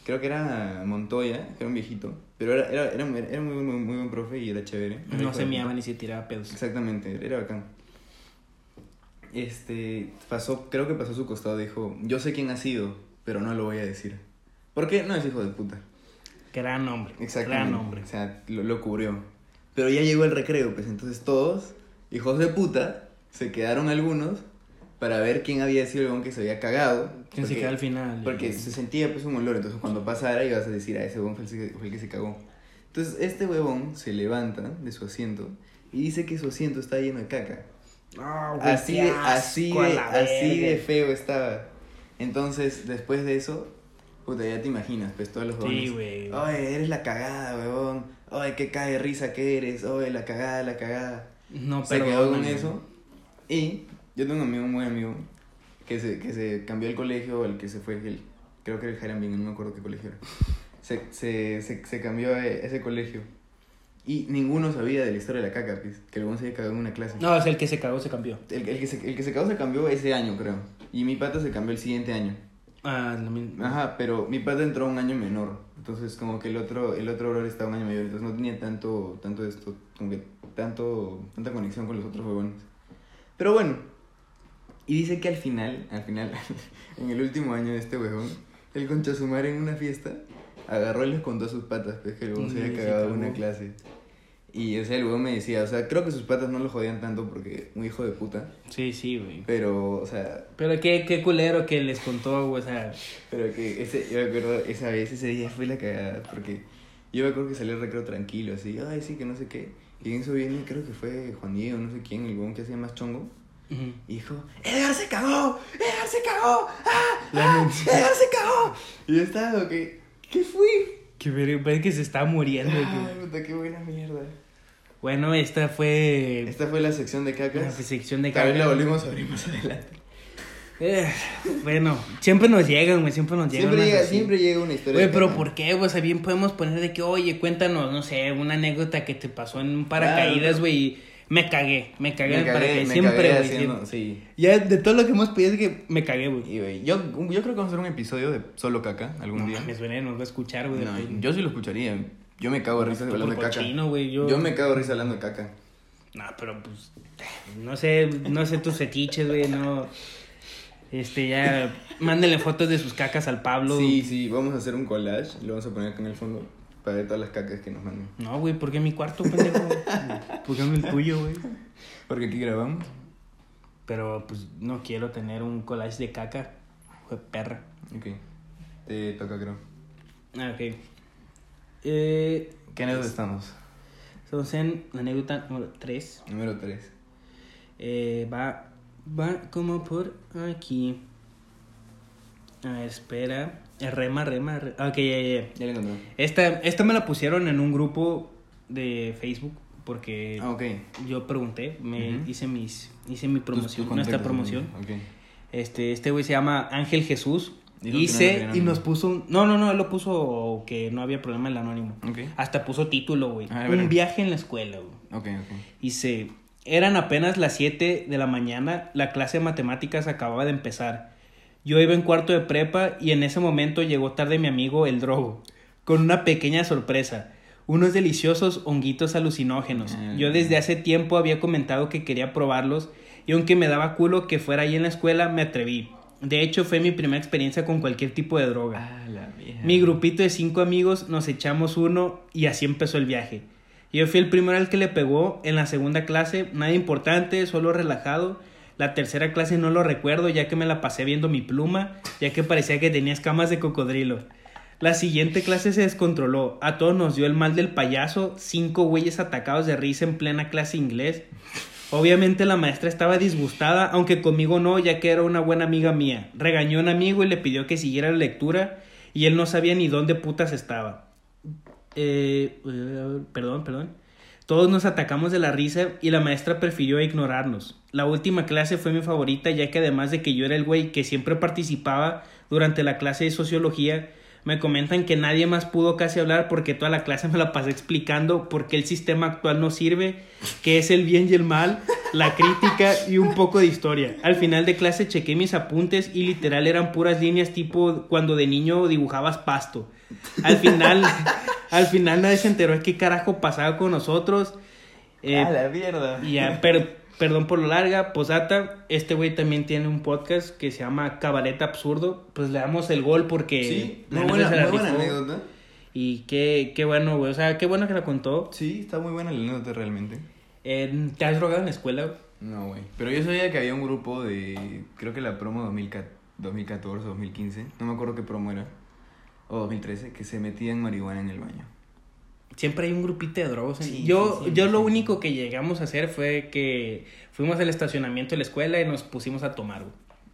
creo que era Montoya, que era un viejito. Pero era, era, era, era muy, muy, muy buen profe y era chévere. Era No se puta. ni se tiraba pedos. Exactamente, era bacán. Este, pasó, creo que pasó a su costado, dijo, yo sé quién ha sido, pero no lo voy a decir. ¿Por qué? No es hijo de puta. Gran hombre. Exactamente. Gran hombre. O sea, lo, lo cubrió. Pero ya llegó el recreo, pues entonces todos, hijos de puta, se quedaron algunos para ver quién había sido el huevón que se había cagado. ¿Quién se porque- queda al final? Porque se sentía pues un olor, entonces cuando pasara ibas a decir, a ese huevón fue el, que- fue el que se cagó. Entonces este huevón se levanta de su asiento y dice que su asiento está lleno de caca. Ah, güey, Así de, así de, así de feo estaba. Entonces, después de eso, puta, ya te imaginas, pues todos los Sí, huevones. güey. Oye, eres la cagada, huevón. Oye, qué cae risa que eres. Oye, la cagada, la cagada. No, se pero quedó con eso. Y yo tengo un amigo muy amigo que se, que se cambió el colegio, el que se fue, el, creo que era el Jaramín, no me acuerdo qué colegio era. Se, se, se, se cambió a ese colegio. Y ninguno sabía de la historia de la caca, pues, que el se había cagado en una clase. No, es el que se cagó, se cambió. El, el que se, el que se cagó se cambió ese año, creo. Y mi pata se cambió el siguiente año. Ah, lo mismo. Ajá, pero mi pata entró un año menor. Entonces, como que el otro, el otro brother estaba un año mayor. Entonces, no tenía tanto, tanto esto, como que tanto, tanta conexión con los otros huevones. Pero bueno. Y dice que al final, al final, en el último año de este huevón, el concha su madre en una fiesta agarró y les contó sus patas, pues que el huevón se Mm, había se cagado en una clase. Y, o sea, el huevón me decía, o sea, creo que sus patas no lo jodían tanto porque un hijo de puta. Sí, sí, güey. Pero, o sea, Pero qué, qué culero que les contó, güey. O sea, Pero que ese, yo me acuerdo, esa vez, ese día fue la cagada, porque yo me acuerdo que salió el recreo tranquilo, así, ay, sí, que no sé qué. Y en eso viene, creo que fue Juan Diego, no sé quién, el huevón que hacía más chongo, ujú. y dijo, Edgar se cagó, Edgar se cagó, ¡ah! La ¡ah! Edgar se cagó. Y yo estaba, que, ¿qué fui? que parece que se está muriendo. Ay, puta, qué buena mierda. Bueno, esta fue Esta fue la sección de la cacas. sección de Tal vez la volvimos a abrir más adelante. Eh, bueno, siempre nos llegan, güey. Siempre nos llegan. Siempre llega, así. siempre llega una historia. Güey, pero. ¿por qué? O sea, bien podemos poner de que, oye, cuéntanos, no sé, una anécdota que te pasó en un paracaídas, Claro. güey. y Me cagué, me cagué, Me cagué, paracaídas. me Siempre, cagué güey. haciendo- siempre. sí. Ya de todo lo que hemos pedido es que me cagué, güey. Güey, yo, yo creo que vamos a hacer un episodio de solo caca algún No día. mames, güey, nos va a escuchar, güey. No, yo sí lo escucharía. Yo me cago de risa hablando de caca. güey, yo me cago de risa hablando de caca. No, pero pues. No sé, no sé tus fetiches, güey, no. Este, ya. Mándenle fotos de sus cacas al Pablo. Sí, sí, vamos a hacer un collage y lo vamos a poner acá en el fondo para ver todas las cacas que nos manden. No, güey, ¿por qué mi cuarto, pendejo? ¿Por qué no el tuyo, güey? Porque aquí grabamos. Pero pues no quiero tener un collage de caca. Fue perra. Ok. Te toca, creo. Ah, ok. Eh, ¿Qué anécdota estamos? estamos en la anécdota número 3. Número 3. Eh, va, va como por aquí. A ver, espera. Eh, Rema, rema, re- Ok, ya, ya, ya. Encontré. Esta, esta me la pusieron en un grupo de Facebook porque Ah, yo pregunté, me Ujú. hice mis hice mi promoción, nuestra promoción. Ok. Este este güey se llama Ángel Jesús. Dijo no Hice y nos puso un, No, no, no, él lo puso que no había problema el anónimo. Ok. Hasta puso título, güey. Ah, un viaje en la escuela, güey. Dice, eran apenas las 7 de la mañana, la clase de matemáticas acababa de empezar. Yo iba en cuarto de prepa y en ese momento llegó tarde mi amigo el drogo, con una pequeña sorpresa, unos deliciosos honguitos alucinógenos. Mm. Yo desde hace tiempo había comentado que quería probarlos y aunque me daba culo que fuera ahí en la escuela, me atreví. De hecho, fue mi primera experiencia con cualquier tipo de droga. Ah, la. Mi grupito de cinco amigos nos echamos uno y así empezó el viaje. Yo fui el primero al que le pegó en la segunda clase, nada importante, solo relajado. La tercera clase no lo recuerdo ya que me la pasé viendo mi pluma, ya que parecía que tenía escamas de cocodrilo. La siguiente clase se descontroló, a todos nos dio el mal del payaso, cinco güeyes atacados de risa en plena clase inglés. Obviamente la maestra estaba disgustada, aunque conmigo no, ya que era una buena amiga mía. Regañó a un amigo y le pidió que siguiera la lectura y él no sabía ni dónde putas estaba. Eh, perdón, perdón. Todos nos atacamos de la risa y la maestra prefirió ignorarnos. La última clase fue mi favorita ya que además de que yo era el güey que siempre participaba durante la clase de sociología, me comentan que nadie más pudo casi hablar porque toda la clase me la pasé explicando por qué el sistema actual no sirve, qué es el bien y el mal, la crítica y un poco de historia. Al final de clase chequé mis apuntes y literal eran puras líneas tipo cuando de niño dibujabas pasto. Al final, al final nadie se enteró de qué carajo pasaba con nosotros. Eh, ah, la mierda. y ya, pero, perdón por lo larga, posata, este güey también tiene un podcast que se llama Cabaret Absurdo. Pues le damos el gol porque Sí, muy buena, muy buena anécdota. Y qué, qué bueno, güey. O sea, qué bueno que la contó. Sí, está muy buena la anécdota realmente. Eh, ¿Te has drogado en la escuela? güey? No, güey. Pero yo sabía que había un grupo de. Creo que la promo 2014, 2014 2015. No me acuerdo qué promo era. O 2013, que se metían marihuana en el baño. Siempre hay un grupito de drogos. Sí, yo, sí, sí, yo lo sí. único que llegamos a hacer fue que fuimos al estacionamiento de la escuela y nos pusimos a tomar.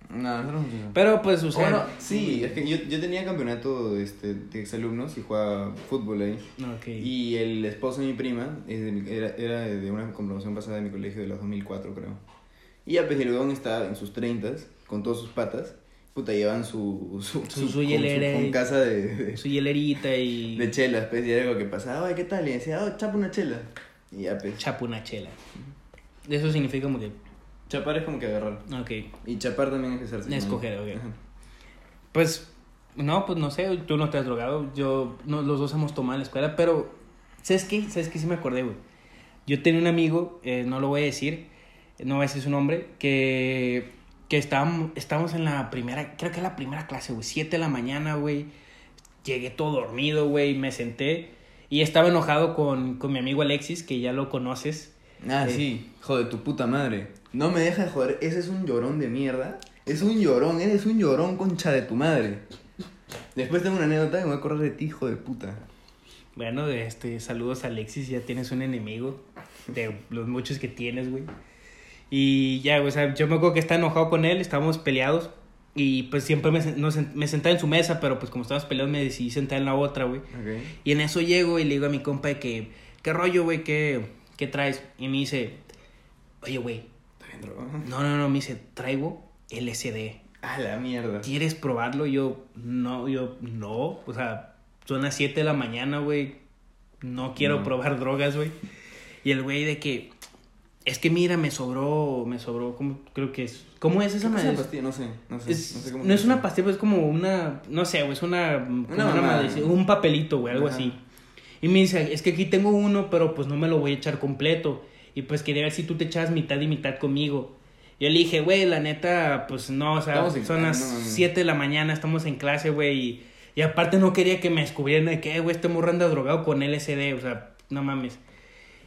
No, no. Pero pues, o sea. Bueno, sí, es que yo, yo tenía campeonato este, de exalumnos y jugaba fútbol ahí. Ok. Y el esposo de mi prima era, era de una comprobación pasada de mi colegio de los 2004, creo. Y ya, pues el estaba en sus 30 con todas sus patas. Puta, llevan su. Su, Su- su hielera y- casa de, de, Su hielerita y. de chelas, pues, y era algo que pasaba. Ay, ¿qué tal? Y decía, oh, chapa una chela. Y ya, pues. Chapa una chela. Eso significa como que. Chapar es como que agarrar. Ok. Y chapar también es ejercer. Escoger, ok. Ajá. Pues, no, pues no sé, tú no te has drogado, yo, no, los dos hemos tomado en la escuela, pero, ¿sabes qué? ¿Sabes qué? Sí me acordé, güey. Yo tenía un amigo, eh, no lo voy a decir, no voy a decir su nombre, que, que estábamos, estábamos en la primera, creo que la primera clase, güey, 7 de la mañana, güey. Llegué todo dormido, güey, me senté y estaba enojado con, con mi amigo Alexis, que ya lo conoces. Ah, Eh. sí. Joder, tu puta madre. No me deja de joder. Ese es un llorón de mierda. Es un llorón. Eres un llorón, concha de tu madre. Después tengo una anécdota que me voy a acordar de ti, hijo de puta. Bueno, este, saludos a Alexis, ya tienes un enemigo de los muchos que tienes, güey. Y ya, o sea, yo me acuerdo que estaba enojado con él, estábamos peleados. Y pues siempre me, no me sentaba en su mesa, pero pues como estábamos peleados me decidí sentar en la otra, güey. Ok. Y en eso llego y le digo a mi compa de que, ¿qué rollo, güey? ¿Qué, ¿Qué traes? Y me dice, oye, güey, no, no, no, me dice, traigo LSD. A la mierda. ¿Quieres probarlo? Yo, no, yo, no. O sea, son las 7 de la mañana, güey. No quiero No. probar drogas, güey. Y el güey de que, es que mira, me sobró, me sobró, ¿cómo, creo que es, ¿cómo es esa ¿Qué es madre? una pastilla? No sé, no sé. Es- no sé cómo no es una pastilla, pues es como una, no sé, güey, es una, como una mamada, madre, un papelito, güey, algo Ajá. así. Y me dice, es que aquí tengo uno, pero pues no me lo voy a echar completo. Y pues quería ver si tú te echabas mitad y mitad conmigo. Yo le dije, güey, la neta, pues no, o sea, Estamos son las no mames. 7 de la mañana, estamos en clase, güey, y, y aparte no quería que me descubrieran de que, "Eh, güey, este morro anda drogado con LSD, o sea, no mames.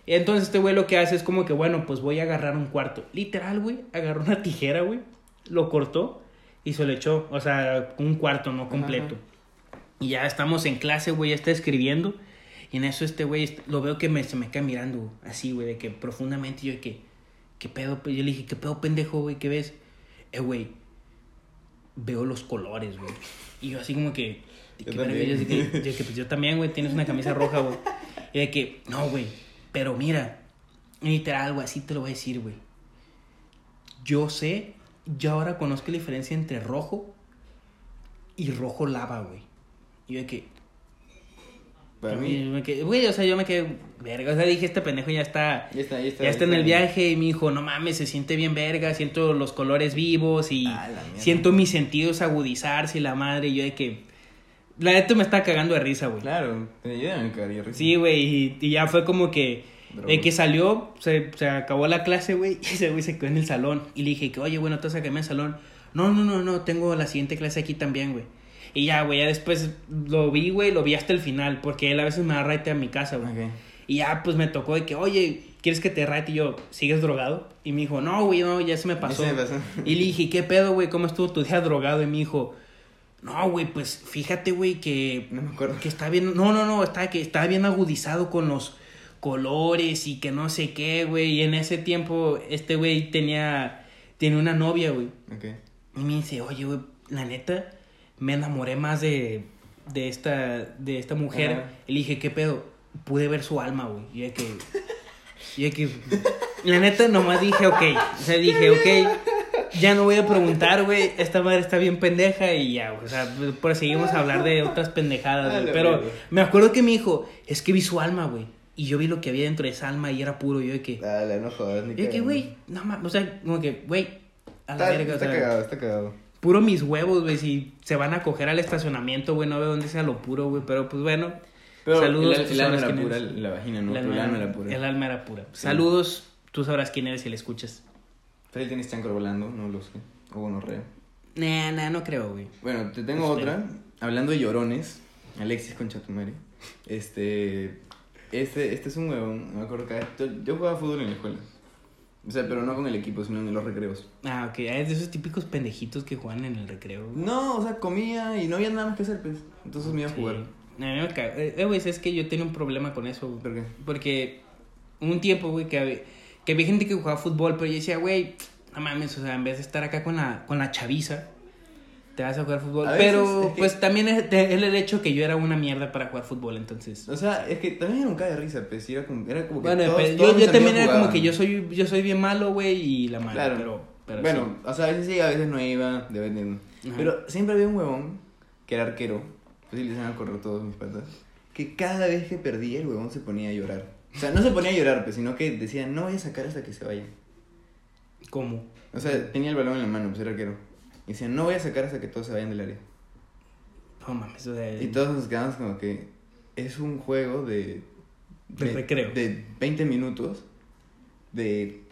Y entonces este güey lo que hace es como que, bueno, pues voy a agarrar un cuarto. Literal, güey, agarró una tijera, güey, lo cortó y se lo echó, o sea, un cuarto, no completo. Y ya estamos en clase, güey, ya está escribiendo. Y en eso este güey lo veo que me, se me queda mirando así, güey, de que profundamente yo de que, ¿qué pedo? Pues yo le dije, ¿qué pedo, pendejo, güey? ¿Qué ves? Eh, güey, veo los colores, güey. Y yo así como que, Yo también. que, yo que, pues yo también, güey, tienes una camisa roja, güey. Y de que, no, güey, pero mira, literal, güey, así te lo voy a decir, güey. Yo sé, yo ahora conozco la diferencia entre rojo y rojo lava, güey. Y yo de que, Para mí. güey, o sea, yo me quedé, verga, o sea, dije, este pendejo ya está, Ya está, ya está. ya está en el viaje y me dijo, no mames, se siente bien verga, siento los colores vivos y Ah, siento mis sentidos agudizarse y la madre, y yo de que, la neta me está cagando de risa, güey. Claro, te ayudan a cagar y risa. Sí, güey, y, y ya fue como que, de que salió, se, se acabó la clase, güey, y ese güey se quedó en el salón. Y le dije que, oye, bueno, te vas a quedarme en el salón. No, no, no, no, tengo la siguiente clase aquí también, güey. Y ya, güey, ya después lo vi, güey, lo vi hasta el final, porque él a veces me da raite a mi casa, güey. Y ya, pues me tocó de que, oye, ¿quieres que te rate? Y yo, ¿sigues drogado? Y me dijo, no, güey, no, ya se me pasó. Se me pasó. Y le dije, ¿qué pedo, güey? ¿Cómo estuvo tu día drogado? Y me dijo, no, güey, pues fíjate, güey, que No me acuerdo. que está bien, no, no, no, está que está bien agudizado con los colores y que no sé qué, güey. Y en ese tiempo este güey tenía tenía una novia, güey. Ok. Y me dice, "Oye, güey, la neta me enamoré más de de esta de esta mujer." Ajá. Y le dije, "¿Qué pedo?" Pude ver su alma, güey. Y de que y de que la neta nomás dije, "Ok." O sea, dije, "Ok." Ya no voy a preguntar, güey. Esta madre está bien pendeja y ya, güey. O sea, proseguimos a hablar de otras pendejadas, güey. Pero me acuerdo que me dijo, es que vi su alma, güey. Y yo vi lo que había dentro de esa alma y era puro. Y yo de que, Dale, no jodas, ni yo de que, güey, no mames. O sea, como que, güey, a la Está, verga. o está sea, cagado, está cagado. puro mis huevos, güey. Si se van a coger al estacionamiento, güey, no veo dónde sea lo puro, güey. Pero pues bueno. Pero Saludos, el, el alma era pura, la vagina no, el, pero el alma, alma era pura. el alma era pura. Sí. Saludos, tú sabrás quién eres si le escuchas. Freddy tienes chancro volando, no lo sé. O gonorrea. Nah, nah, no creo, güey. Bueno, te tengo otra. Hablando de llorones, Alexis Conchatumare. Este. Este, este es un huevón. No me acuerdo que. Yo, yo jugaba fútbol en la escuela. O sea, pero no con el equipo, sino en los recreos. Ah, ok. Es de esos típicos pendejitos que juegan en el recreo. güey. No, o sea, comía y no había nada más que hacer, pues. Entonces me iba a Sí. jugar. A mí me caga- Eh, güey, es que yo tenía un problema con eso, güey. ¿Por qué? Porque un tiempo, güey, que, había- que había gente que jugaba fútbol, pero yo decía, güey, no mames, o sea, en vez de estar acá con la, con la chaviza, te vas a jugar fútbol. A veces pero, es que- pues también es, es el hecho que yo era una mierda para jugar fútbol, entonces. O sea, es que también era un caga de risa, pues. Era como, era como que. Bueno, todos- pues, todos yo, yo también era como que yo soy, yo soy bien malo, güey, y la madre, Claro. pero, pero bueno, o sea, a veces sí, a veces no iba, dependiendo. Ajá. Pero siempre había un huevón que era arquero. Pues sí, van a correr todos mis patas. Que cada vez que perdía, el huevón se ponía a llorar. O sea, no se ponía a llorar, pues, sino que decía, no voy a sacar hasta que se vaya. ¿Cómo? O sea, tenía el balón en la mano, pues era arquero. Y decía, no voy a sacar hasta que todos se vayan del área. No mames, o sea, Y todos nos quedamos como que es un juego de... De recreo. De 20 minutos. De...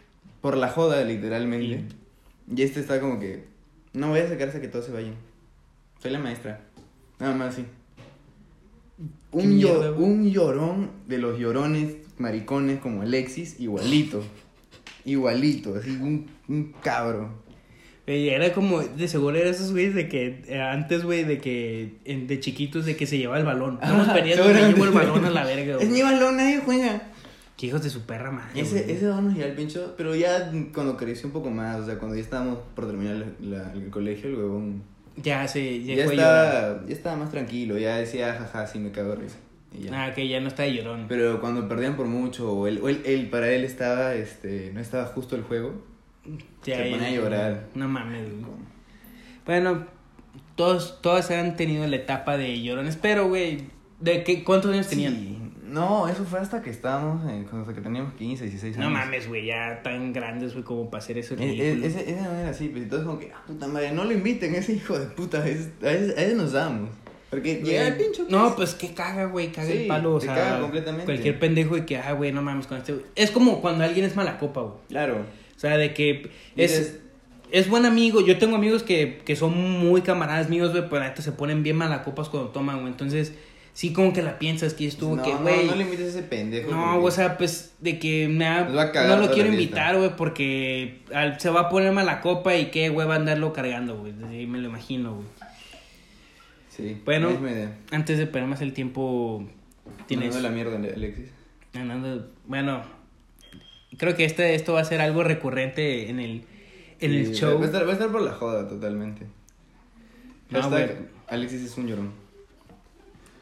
Por la joda, literalmente. Y este está como que... No voy a sacar hasta que todos se vayan. Soy la maestra. Nada más, sí. Un, mierda, un llorón de los llorones maricones como Alexis, igualito. Igualito, así, un, un cabro. Güey, Era como, de seguro era esos güeyes de que, eh, antes, güey, de que, en- de chiquitos, de que se llevaba el balón. Estamos perdiendo, me llevo el balón a la verga, Es güey. mi balón, nadie juega. Qué hijos de su perra madre. Ese, güey. ese balón nos llevaba el pincho, pero ya cuando creció un poco más, o sea, cuando ya estábamos por terminar la- la- el colegio, el huevón Ya se, ya, estaba, ya estaba más tranquilo, ya decía, jaja, sí me cago de risa. Y ya. Ah, que ya no está de llorón. Pero cuando perdían por mucho, o él, o él, él- para él estaba, este, no estaba justo el juego, Ya, se ponía a llorar. No mames, güey. Bueno, todos, todos han tenido la etapa de llorones, pero, güey, ¿de qué, cuántos años tenían? Sí, No, eso fue hasta que estábamos, en, hasta que teníamos 15, 16 años. No mames, güey, ya tan grandes, güey, como para hacer eso. Eh, eh, ese, ese no era así, pues entonces como que, ah, puta madre, no lo inviten, ese hijo de puta, es- a ese, a ese nos damos. Porque llega el pincho. No, es- pues que caga, güey, caga Sí, el palo, o te sea, caga completamente. cualquier pendejo de que, ah, güey, no mames con este, güey. Es como cuando alguien es mala copa, güey. Claro. O sea, de que es, Dices- es buen amigo. Yo tengo amigos que, que son muy camaradas míos, güey, pero neta se ponen bien malacopas cuando toman, güey. Entonces, sí como que la piensas que estuvo no, que, no, güey. no, le invites a ese pendejo. No, porque- o sea, pues de que me ha- va a cagar no lo quiero invitar, güey, porque al- se va a poner mala copa y qué güey va a andarlo cargando, güey. Me lo imagino, güey. Sí, Bueno. Antes de perder más el tiempo, tienes. Mandando la mierda, Alexis. Andando- bueno, creo que este, esto va a ser algo recurrente en el, en Sí, el show. Va a, estar, va a estar por la joda, totalmente. No, Hashtag, güey. Alexis es un llorón.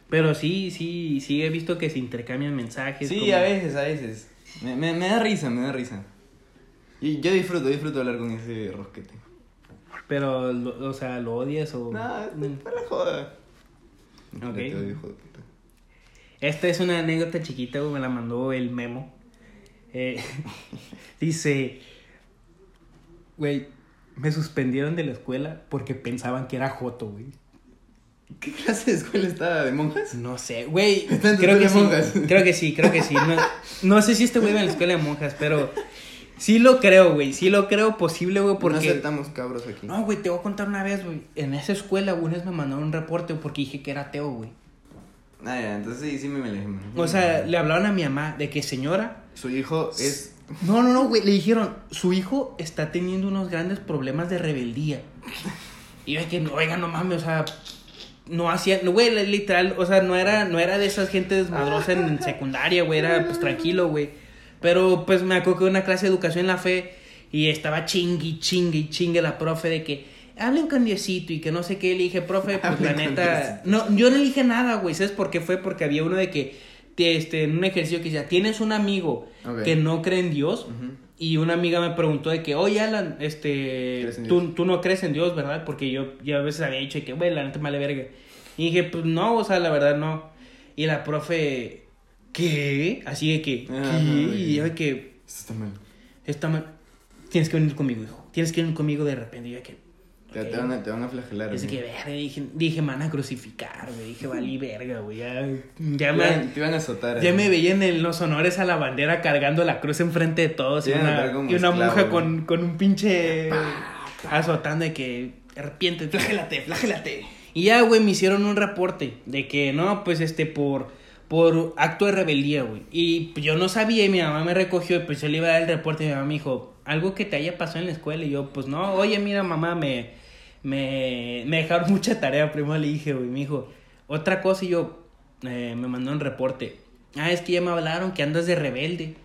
Pero sí, sí, sí he visto que se intercambian mensajes. Sí, como- a veces, a veces. Me, me, me da risa, me da risa. Y yo disfruto, disfruto hablar con ese rosquete. Pero, lo- o sea, ¿lo odias o...? No, Mm. para la joda. Ok. Te odio, hijo de puta. Esta es una anécdota chiquita, güey, me la mandó el memo. Eh, dice, güey, me suspendieron de la escuela porque pensaban que era Joto, güey. ¿Qué clase de escuela estaba? ¿De monjas? No sé, güey. Creo que sí. monjas. Creo que sí, creo que sí. No, no sé si este güey va en la escuela de monjas, pero sí lo creo, güey. Sí lo creo posible, güey, No porque. aceptamos cabros aquí. No, güey, te voy a contar una vez, güey. En esa escuela, una vez me mandaron un reporte porque dije que era ateo, güey. Ah, ya, entonces sí, sí me man. O sea, le hablaron a mi mamá de que señora. Su hijo es... No, no, no, güey. Le dijeron, su hijo está teniendo unos grandes problemas de rebeldía. Y yo de que, oiga, no mames, o sea, no hacía, no, güey, literal, o sea, no era, no era de esas gente desmadrosa en secundaria, güey, era pues tranquilo, güey. Pero pues me acuerdo que una clase de educación en la fe y estaba chingui, chingue, chingue la profe de que hablen con Diosito y que no sé qué. Le dije, profe, pues la Hablen neta, no, yo no dije nada, güey, ¿sabes por qué fue? Porque había uno de que, te- este, en un ejercicio que decía, tienes un amigo Ok. que no cree en Dios. Ujú. Y una amiga me preguntó de que, oye, Alan, este, ¿Crees en tú, tú no crees en Dios, ¿verdad? Porque yo ya a veces había dicho de que, güey, la neta me vale verga. Y dije, pues no, o sea, la verdad no. Y la profe, ¿qué? Así de que, ¿qué? Ajá, y yo de que, Esto está mal. está mal. Tienes que venir conmigo, hijo. Tienes que venir conmigo de repente. Y yo de que, Te, van a, te van a flagelar. Es que, verga, dije, dije, me van a crucificar, güey. Dije, valí verga, güey. Ya, ya me... te van a azotar. Ya me veía en los honores a la bandera cargando la cruz enfrente de todos y una, y una monja con, con un pinche azotando de que arrepiente, flagélate, flagélate. Y ya, güey, me hicieron un reporte de que no, pues este, por, por acto de rebeldía, güey. Y pues, yo no sabía y mi mamá me recogió y pues yo le iba a dar el reporte y mi mamá me dijo, algo que te haya pasado en la escuela. Y yo, pues no, oye, mira, mamá, me, me, me dejaron mucha tarea. Primero le dije, güey, me dijo, otra cosa y yo, eh, me mandó un reporte. Ah, es que ya me hablaron que andas de rebelde.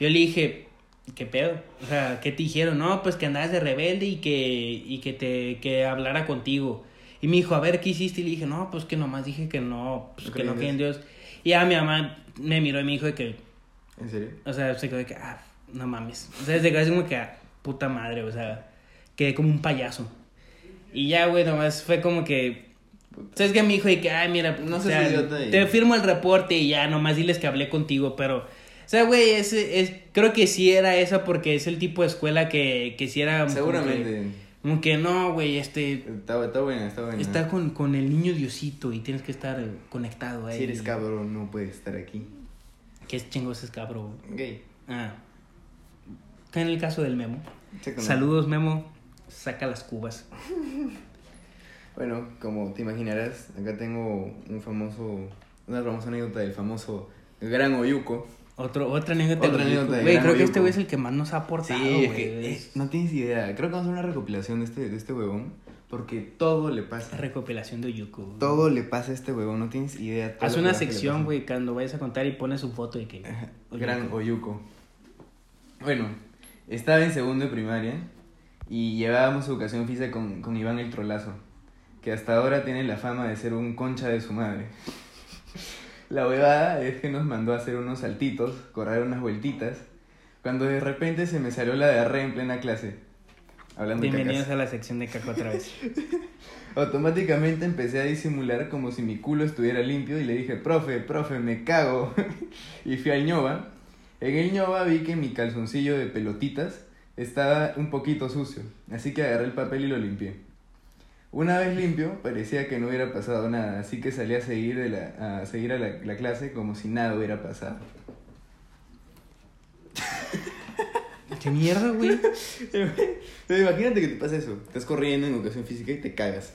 Yo le dije, ¿qué pedo? O sea, ¿qué te dijeron? No, pues que andabas de rebelde y que, y que te que hablara contigo. Y me dijo, a ver, ¿qué hiciste? Y le dije, no, pues que nomás dije que no, pues No que no creen en en Dios. Y ya mi mamá me miró y me dijo de que, ¿En serio? o sea, se quedó de que, ah, no mames. O sea, se quedó así como que, ah, puta madre, o sea, quedé como un payaso. Y ya, güey, nomás fue como que, ¿sabes qué? Me dijo de que, ay, mira, No o sea, y- te firmo el reporte y ya, nomás diles que hablé contigo, pero, o sea, güey, es, es, creo que sí era esa porque es el tipo de escuela que, que sí era... como que- Seguramente. Como que, no, güey, este, Está, está buena, está buena. está con, con el niño Diosito y tienes que estar eh, conectado a él. Si eres cabrón, no puedes estar aquí. ¿Qué es chingos es cabrón? Gay. Ah. En el caso del Memo. Saludos, Memo. Saca las cubas. Bueno, como te imaginarás, acá tengo un famoso, una famosa anécdota del famoso Gran Oyuco. Otro, otra anécdota. Otra anécdota Güey, creo que este güey es el que más nos ha aportado. Sí, es que eh, no tienes idea. Creo que vamos a hacer una recopilación de este, de este huevón, porque todo le pasa. recopilación de Yuko. Todo le pasa a este huevón, no tienes idea. Haz una sección, güey, cuando vayas a contar y pones su foto de que. Ajá, Oyuco. Gran Oyuco. Bueno, estaba en segundo de primaria y llevábamos educación física con, con Iván el Trolazo, que hasta ahora tiene la fama de ser un concha de su madre. La huevada es que nos mandó a hacer unos saltitos, correr unas vueltitas, cuando de repente se me salió la diarrea en plena clase. Hablando de Bienvenidos a la sección de caca otra vez. Automáticamente empecé a disimular como si mi culo estuviera limpio y le dije, profe, profe, me cago. y fui al ñoba. En el ñoba vi que mi calzoncillo de pelotitas estaba un poquito sucio, así que agarré el papel y lo limpié. Una vez limpio, parecía que no hubiera pasado nada, así que salí a seguir, de la, a, seguir a la, la clase como si nada hubiera pasado. ¿Qué mierda, güey? Imagínate que te pasa eso. Estás corriendo en educación física y te cagas.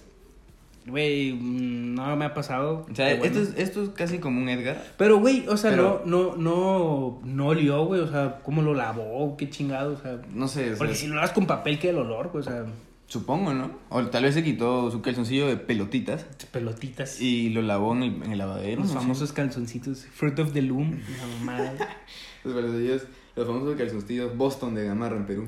Güey, mm, no me ha pasado. O sea, bueno. esto, es, esto es casi como un Edgar. Pero, güey, o sea, Pero- no, no, no, no olió, güey, o sea, ¿cómo lo lavó? ¿Qué chingado? O sea, No sé, o sea, porque si lo lavas con papel, ¿qué el olor? güey? O sea, supongo, ¿no? O tal vez se quitó su calzoncillo de pelotitas pelotitas. y lo lavó en el, en el lavadero. los no sé. famosos calzoncitos, Fruit of the Loom, mamada. Los calzoncillos, los famosos calzoncillos Boston de Gamarra en Perú.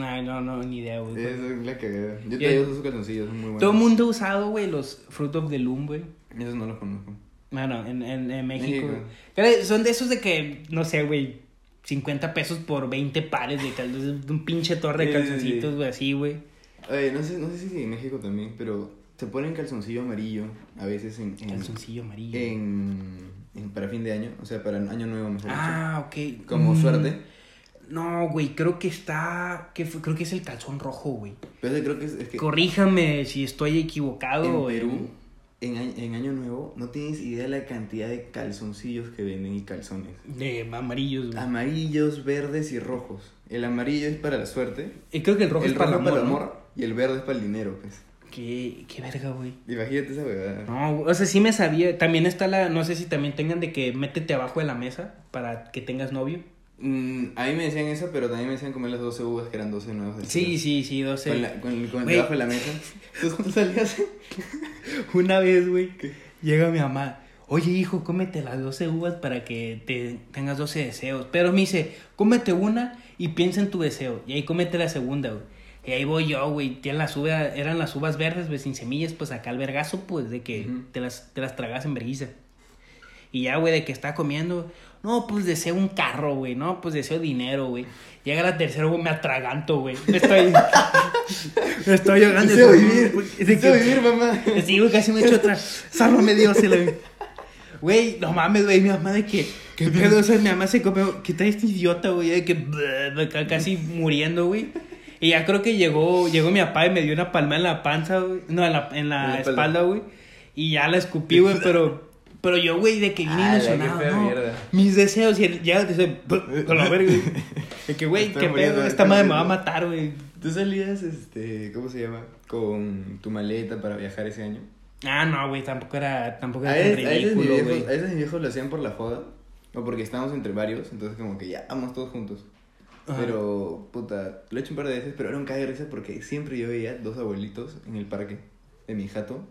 Ay, no, no, ni idea, güey. Es la cagada. Yo te esos calzoncillos, son muy buenos. Todo el mundo ha usado, güey, los Fruit of the Loom, güey. Esos no los conozco. Bueno, en, en, en México. México. Pero Son de esos de que, no sé, güey, 50 pesos por 20 pares de calzoncitos, un pinche torre de calzoncitos, güey, así, güey. Oye, no sé, no sé si en México también, pero se ponen calzoncillo amarillo a veces en, en, Calzoncillo amarillo. en, en- para fin de año, o sea, para año nuevo mejor dicho. Ah, ok. Como Mm, suerte. No, güey, creo que está. Que fue- creo que es el calzón rojo, güey. Pero ese creo que es, es que Corríjame si estoy equivocado. en eh. Perú, en, año- en año nuevo, no tienes idea de la cantidad de calzoncillos que venden y calzones. De amarillos, güey. Amarillos, verdes y rojos. El amarillo es para la suerte, Y creo que el rojo el es para rojo el para el amor. Y el verde es para el dinero, pues. ¿Qué, qué verga, güey. Imagínate esa verdad. No, o sea, sí me sabía. También está la. No sé si también tengan de que métete abajo de la mesa para que tengas novio. Mm, a mí me decían eso, pero también me decían comer las 12 uvas que eran 12 nuevos. del Sí, sí, sí, 12. Con, la, con, con el Güey. debajo de la mesa. Entonces, cuando salías? Una vez, güey, llega mi mamá. Oye, hijo, cómete las 12 uvas para que te tengas 12 deseos. Pero me dice, cómete una y piensa en tu deseo. Y ahí cómete la segunda, güey. Y ahí voy yo, güey. Tienen las uvas, eran las uvas verdes, güey, sin semillas, pues acá al vergazo, pues, de que te, las, te las tragas en vergüenza. Y ya, güey, de que está comiendo. No, pues deseo un carro, güey. No, pues deseo dinero, güey. Llega la tercera, güey, me atraganto, güey. Me estoy. me estoy ahogando. Deseo vivir. De Deseo que- vivir, mamá. Sí, güey, casi me he hecho otra. Sálvame Dios, se la vi. Güey, no mames, güey, mi mamá de que. ¿Qué pedo? O sea, mi mamá se comió. ¿Qué tal este idiota, güey? De que. Casi muriendo, güey. Y ya creo que llegó, llegó mi papá y me dio una palma en la panza, güey. No, en la, en la En la espalda. güey. Y ya la escupí, güey, pero. Pero yo, güey, de que vine fea ¿no? mierda. Mis deseos, y ya dice, con la verga, güey. De que, güey, qué pedo, esta madre me va a matar, güey. ¿Tú salías, este, cómo se llama? Con tu maleta para viajar ese año. Ah, no, güey, tampoco era, tampoco era tan a veces mis ridículo, güey. a veces mis viejos lo hacían por la joda. O porque estábamos entre varios, entonces como que ya vamos todos juntos. Ajá. Pero, puta, lo he hecho un par de veces, pero era un cague de risa porque siempre yo veía dos abuelitos en el parque de mi jato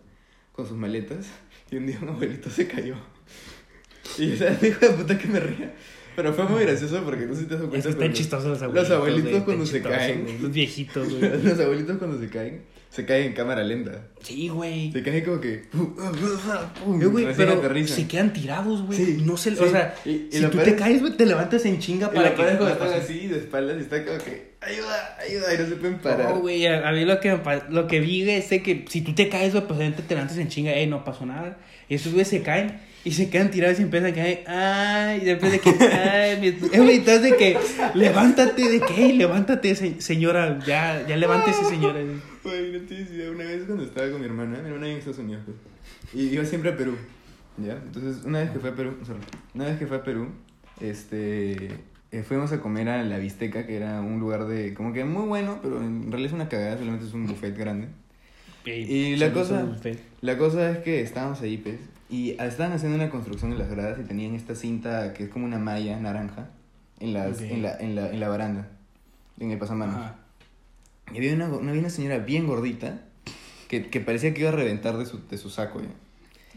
con sus maletas y un día un abuelito se cayó. Y o sea, hijo de puta que me ría. Pero fue muy gracioso porque no sé si te das cuenta. Es que están los- chistosos los abuelitos. Los abuelitos cuando se caen. Los viejitos, güey. Los abuelitos cuando se caen, se caen en cámara lenta. Sí, güey. Se caen como que. Eh, güey, recién pero aterrizan. se quedan tirados, güey. Sí, no se, sí. o sea, Y- y si lo tú te es- caes, güey, te levantas en chinga Y para la que puedas están así de espaldas y está como que. Ayuda, ayuda, y no se pueden parar. No, güey, a, a mí lo que, lo que vi es que si tú te caes, güey, pues te levantas en chinga, ey, no pasó nada. Y esos güeyes se caen y se quedan tirados y empiezan a caer, ay, y después de que, ay, mi... eh, entonces de que, levántate, de que, "Ey, levántate, se- señora, ya, ya levántese, señora. Güey, no tienes idea. Una vez cuando estaba con mi hermana, mi hermana vive en Estados Unidos, pues, y iba siempre a Perú, ¿ya? Entonces, una vez que fue a Perú, sorry, una vez que fue a Perú, este, eh, fuimos a comer a La Visteca, que era un lugar de, como que muy bueno, pero en realidad es una cagada, solamente es un buffet grande. Y la cosa- La cosa es que estábamos ahí, pues, y estaban haciendo una construcción en las gradas y tenían esta cinta que es como una malla naranja en, las, Ok. en, la, en, la, en la baranda, en el pasamanos. Ajá. Y había una, una, había una señora bien gordita que, que parecía que iba a reventar de su, de su saco, ya.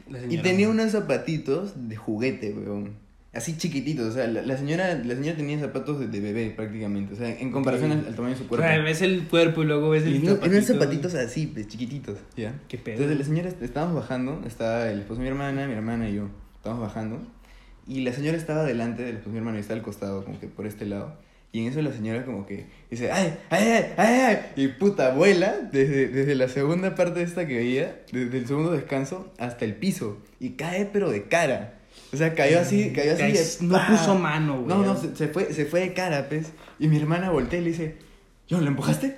La Y tenía unos zapatitos de juguete, weón. Así chiquititos, o sea, la, la señora, la señora tenía zapatos de, de bebé prácticamente, o sea, en comparación al, al tamaño de su cuerpo. sea, ves el cuerpo y luego ves Y el no- zapatito, eran zapatitos así, pues, chiquititos, ¿ya? Qué pedo. Entonces la señora, estábamos bajando, estaba el esposo de mi hermana, mi hermana y yo, estábamos bajando, y la señora estaba delante del esposo de mi hermana y estaba al costado, como que por este lado, Y en eso la señora como que dice, ay, ay, ay, ay, ay. Y puta, vuela desde, desde la segunda parte de esta que veía, desde el segundo descanso, hasta el piso. Y cae pero de cara. O sea, cayó así, cayó así. Caes- no puso mano, güey. No, no, se, se fue, se fue de cara, pues. Y mi hermana voltea y le dice, ¿yo la empujaste?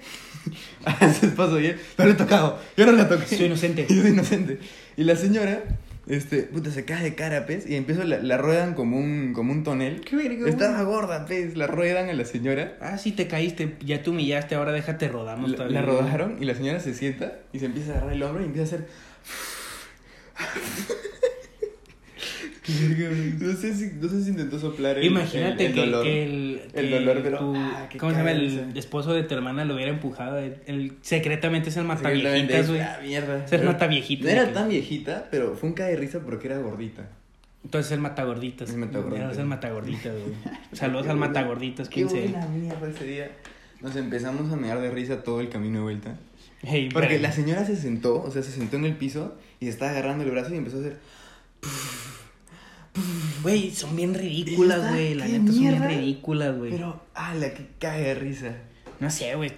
esposo y él, no le he tocado, yo no la toqué. Soy inocente. Yo soy inocente. Y la señora, este, puta, se cae de cara, pez, y empieza, la, la ruedan como un, como un tonel. Qué verga. Estaba gorda, pez, la ruedan a la señora. Ah, sí te caíste, ya te humillaste, ahora déjate rodamos La, todavía. la rodaron y la señora se sienta y se empieza a agarrar el hombro y empieza a hacer. No sé si, no sé si intentó soplar el, Imagínate el- el que, dolor. que el, El que dolor, pero- tu- ah, qué ¿Cómo se llama? El esposo de tu hermana lo hubiera empujado. El, el- secretamente es el mataviejitas, güey. ah, mierda. Ser Pero mataviejita. No era tan viejita, pero fue un cae de risa porque era gordita. Entonces el matagorditas. El matagorditas. El matagorditas, güey. Saludos al matagorditas, Qué 15. buena mierda ese día. Nos empezamos a mear de risa todo el camino de vuelta. Hey, Porque la señora se sentó, o sea, se sentó en el piso y se estaba agarrando el brazo y empezó a hacer. Güey, son bien ridículas, güey. La ¿Qué neta son bien ridículas, güey. Pero, ala, que cae de risa. No sé, güey.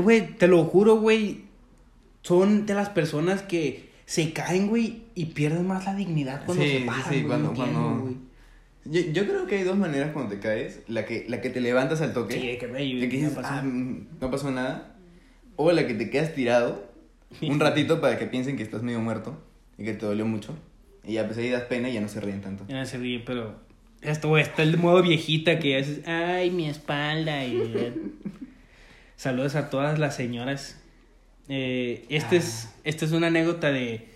Güey, te lo juro, güey. Son de las personas que se caen, güey, y pierden más la dignidad cuando Sí, se paran. sí, güey, cuando- cuando- güey. Yo, yo creo que hay dos maneras cuando te caes. La que, la que te levantas al toque. Sí, que, güey, de que dices, pasó. "Ah, no pasó nada. O la que te quedas tirado un ratito para que piensen que estás medio muerto y que te dolió mucho. Y ya pues ahí das pena y ya no se ríen tanto. Ya no se ríe, pero. Esto, está el modo viejita que haces. Ay, mi espalda. Y... Saludos a todas las señoras. Eh, este es, Ah. esta es una anécdota de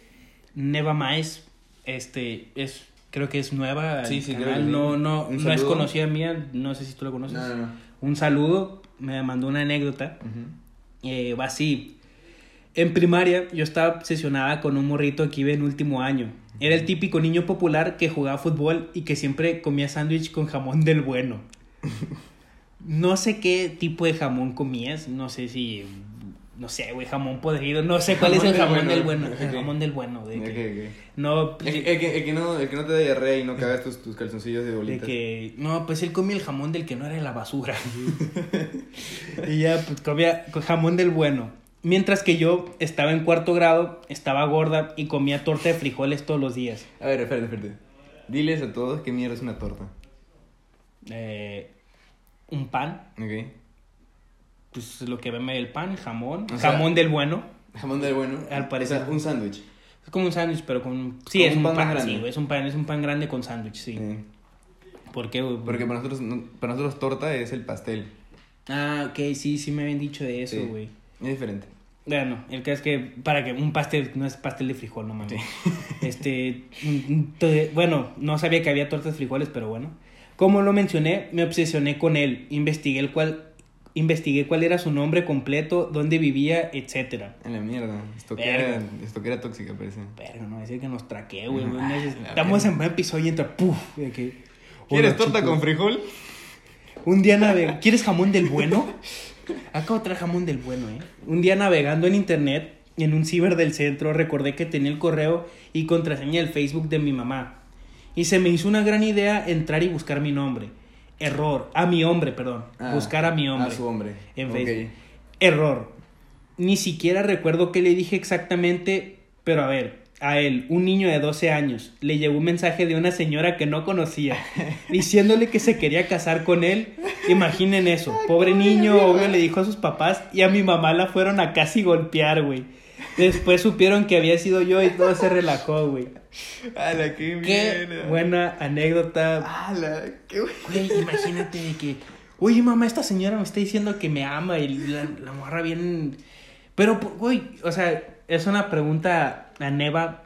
Neva Maes. Este es, creo que es nueva. Sí, sí, creo canal. sí. No, no, no es conocida mía. No sé si tú la conoces. No, no, no. Un saludo. Me mandó una anécdota. Ujú. Eh, va así. En primaria yo estaba obsesionada con un morrito que iba en último año. Era el típico niño popular que jugaba fútbol y que siempre comía sándwich con jamón del bueno. No sé qué tipo de jamón comías, no sé si, no sé, güey, jamón podrido, no sé cuál es el jamón del bueno, el Ok. jamón del bueno, de Ok, que, ok. no, El, que- el que, el que no, el que no te da diarrea y no cagas tus, tus calzoncillos de de bolitas. que, no, pues él comía el jamón del que no era de la basura. y ya, pues comía con jamón del bueno. Mientras que yo estaba en cuarto grado, estaba gorda y comía torta de frijoles todos los días. A ver, espérate, espérate. Diles a todos qué mierda es una torta. Eh, un pan, ¿Ok? pues lo que veme el pan, jamón, O sea- jamón del bueno. Jamón del bueno. Al parecer. O sea, un sándwich. Es como un sándwich, pero con... Sí, es un pan pan, grande. sí, es un pan, es un pan grande con sándwich, sí. Sí. ¿Por qué, güey? Porque para nosotros, no- para nosotros torta es el pastel. Ah, ok, sí, sí me habían dicho de eso, Sí. güey. Es diferente. Bueno, el caso es que para que un pastel no es pastel de frijol, no mames. Este, mm, to- bueno, no sabía que había tortas de frijoles, pero bueno. Como lo mencioné, me obsesioné con él, investigué el cual investigué cuál era su nombre completo, dónde vivía, etcétera. En la mierda. Esto que era, esto que era tóxica, parece. Pero no decir que nos traqué, güey. Ah, Estamos en un episodio y entra puf, de ¿Quieres torta chicos. con frijol? Un día navegando. ¿Quieres jamón del bueno? Acabo de traer jamón del bueno, ¿eh? Un día navegando en internet, en un ciber del centro, recordé que tenía el correo y contraseña del Facebook de mi mamá. Y se me hizo una gran idea entrar y buscar mi nombre. Error. A mi hombre, perdón. Ah, buscar a mi hombre. A su hombre. En Ok. Facebook. Error. Ni siquiera recuerdo qué le dije exactamente, pero a ver, a él, un niño de 12 años, le llegó un mensaje de una señora que no conocía, diciéndole que se quería casar con él. Imaginen eso. Pobre niño, obvio, le dijo a sus papás y a mi mamá la fueron a casi golpear, güey. Después supieron que había sido yo y todo se relajó, güey. ¡Hala, qué Qué mierda! buena anécdota ¡Hala, qué! Güey, imagínate de que, oye mamá, esta señora me está diciendo que me ama y la, la morra bien... Pero, güey, o sea, es una pregunta a Neva.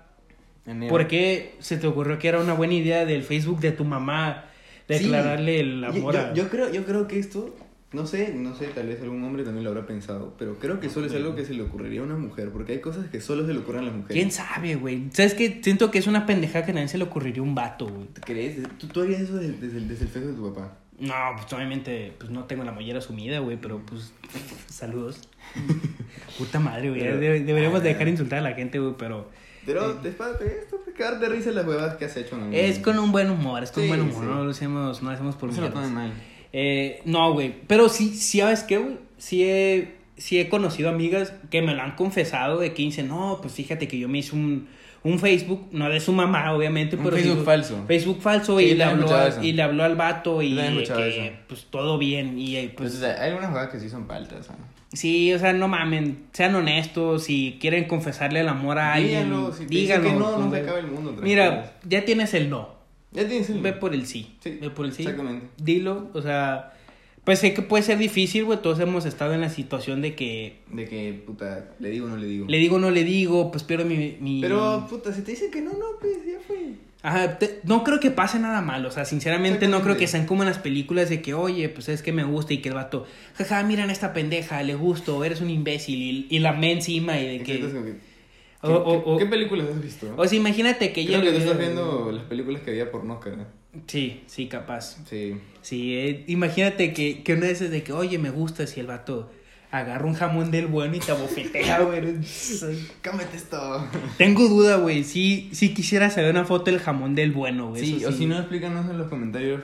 ¿Por qué se te ocurrió que era una buena idea del Facebook de tu mamá declararle el Yo- amor yo, a... yo creo, yo creo que esto, no sé, no sé, tal vez algún hombre también lo habrá pensado, pero creo que solo es algo que se le ocurriría a una mujer, porque hay cosas que solo se le ocurren a las mujeres. ¿Quién sabe, güey? ¿Sabes qué? Siento que es una pendeja que a nadie se le ocurriría un vato, güey. ¿Te crees? ¿Tú, tú harías eso desde, desde el, desde el Facebook de tu papá? No, pues obviamente, pues no tengo la mollera sumida, güey, pero pues saludos. Puta madre, güey. Deberíamos dejar de insultar a la gente, güey, pero Pero te esto, te cagar de risa las huevas que has hecho, ¿no? es con un buen humor, es con Sí, buen humor, sí. no lo hacemos, no lo hacemos por No se lo mierdas. tomen mal. Eh, no, güey. Pero sí, sí, ¿sabes qué, güey? Sí he, sí he conocido amigas que me lo han confesado de que dicen, no, pues fíjate que yo me hice un, un Facebook, no de su mamá, obviamente, Un pero Facebook sí- falso. Facebook falso Sí, y, le habló, a- y le habló al vato y que, eso. pues todo bien. Y eh, Pues, pues, o sea, hay algunas jugadas que sí son paltas. ¿no? sí, o sea, no mamen, sean honestos, si quieren confesarle el amor a alguien, Díganlo, si díganlo. que no, no se acaba el mundo. Mira, ya tienes el no. ya tienes el. Ve por el sí. Sí, Ve por el sí. exactamente. Dilo, o sea, pues sé que puede ser difícil, güey. Todos hemos estado en la situación de que De que, puta, le digo o no le digo. le digo o no le digo, pues pierdo mi. mi... Pero, puta, si te dicen que no, no, pues ya fue. Ajá, te- no creo que pase nada mal, o sea, sinceramente no creo que sean como en las películas de que, oye, pues es que me gusta y que el vato, jaja, miran a esta pendeja, le gusto, eres un imbécil y, y la me encima y de Exacto, que... O, ¿Qué, o- qué- o- qué películas has visto? o sea, imagínate que Creo ella que tú estás viendo las películas que había por Oscar. ¿no? Sí, sí, capaz. Sí. Sí, eh, imagínate que, que una vez es de que, oye, me gusta si el vato agarra un jamón del bueno y te abofetea, güey. Cámete esto. Tengo duda, güey. Sí, sí quisiera saber una foto del jamón del bueno, güey. Sí, o si no, explícanos en los comentarios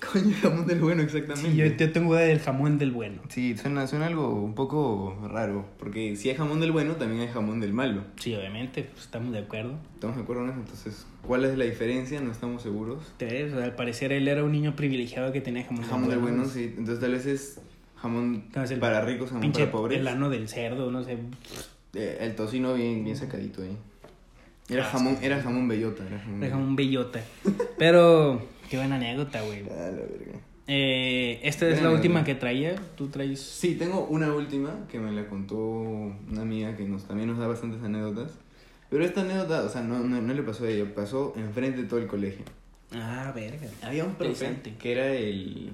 coño jamón del bueno exactamente. Sí, yo, yo tengo duda del jamón del bueno. Sí, suena, suena algo un poco raro. Porque si hay jamón del bueno, también hay jamón del malo. Sí, obviamente, pues estamos de acuerdo. ¿Estamos de acuerdo en eso? Entonces, ¿cuál es la diferencia? No estamos seguros. ¿Te ves? O sea, al parecer él era un niño privilegiado que tenía jamón, Jamón del bueno, sí. Entonces, tal vez es jamón No, es el para ricos, jamón Pinche para pobres. el ano del cerdo, no sé. Eh, el tocino bien, bien sacadito ahí. Era Ah, jamón, era jamón bellota. Era jamón bellota. Pero, qué buena anécdota, güey. Ah, la verga. Eh, esta es la última que traía. Tú traes. Sí, tengo una última que me la contó una amiga que nos, también nos da bastantes anécdotas. Pero esta anécdota, o sea, no, no, no le pasó a ella, pasó enfrente de todo el colegio. Ah, verga. Había un profe que era el,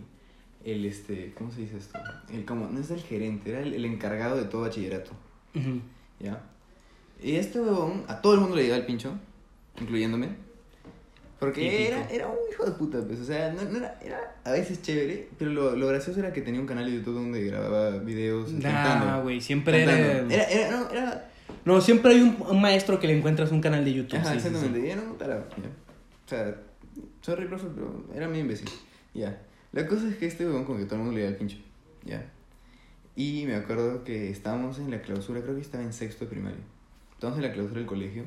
el, este, ¿cómo se dice esto? El, como, no es el gerente, era el, el encargado de todo bachillerato, Ujú. ¿ya? Y este huevón, a todo el mundo le llegaba el pincho, incluyéndome. Porque era, era un hijo de puta, pues, o sea, no, no era, era a veces chévere, pero lo, lo gracioso era que tenía un canal de YouTube donde grababa videos Nah, güey, siempre era... Cantando. Era, era, no, era... No, siempre hay un, un maestro que le encuentras un canal de YouTube. Ajá, sí, sí, sí. exactamente. Y era un tarado, ya. O sea, sorry, profe, pero era mi imbécil. Ya. La cosa es que este huevón como que todo el mundo le da el pincho. Ya. Y me acuerdo que estábamos en la clausura, creo que estaba en sexto de primaria. Estábamos en la clausura del colegio.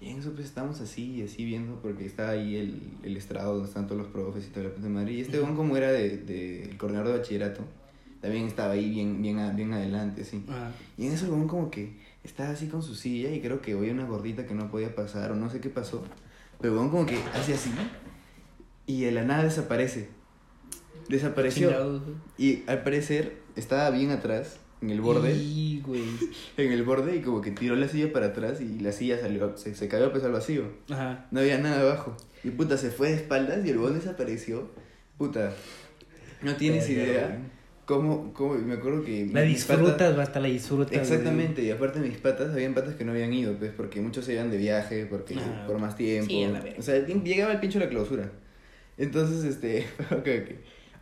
Y en eso pues estábamos así, así viendo, porque estaba ahí el, el estrado donde están todos los profes y toda la puta madre. Y este huevón como era de, de, el coordinador de bachillerato, también estaba ahí bien, bien, bien adelante, así. Ajá. Y en eso el huevón como que estaba así con su silla y creo que oía una gordita que no podía pasar o no sé qué pasó. Pero el como que hace así y de la nada desaparece. Desapareció. Chingados, güey. Y al parecer estaba bien atrás, en el borde. Y, güey. En el borde y como que tiró la silla para atrás y la silla salió, se, se cayó pues al vacío. Ajá. No había nada abajo. Y puta, se fue de espaldas y el huevón desapareció. Puta, no tienes idea güey. cómo, cómo, me acuerdo que... La disfrutas, güey, hasta la disfrutas. güey. Exactamente, y aparte mis patas, habían patas que no habían ido, pues, porque muchos se iban de viaje, porque Ah, por más tiempo. sí, o sea, llegaba el pincho de la clausura. Entonces, este, ok, ok.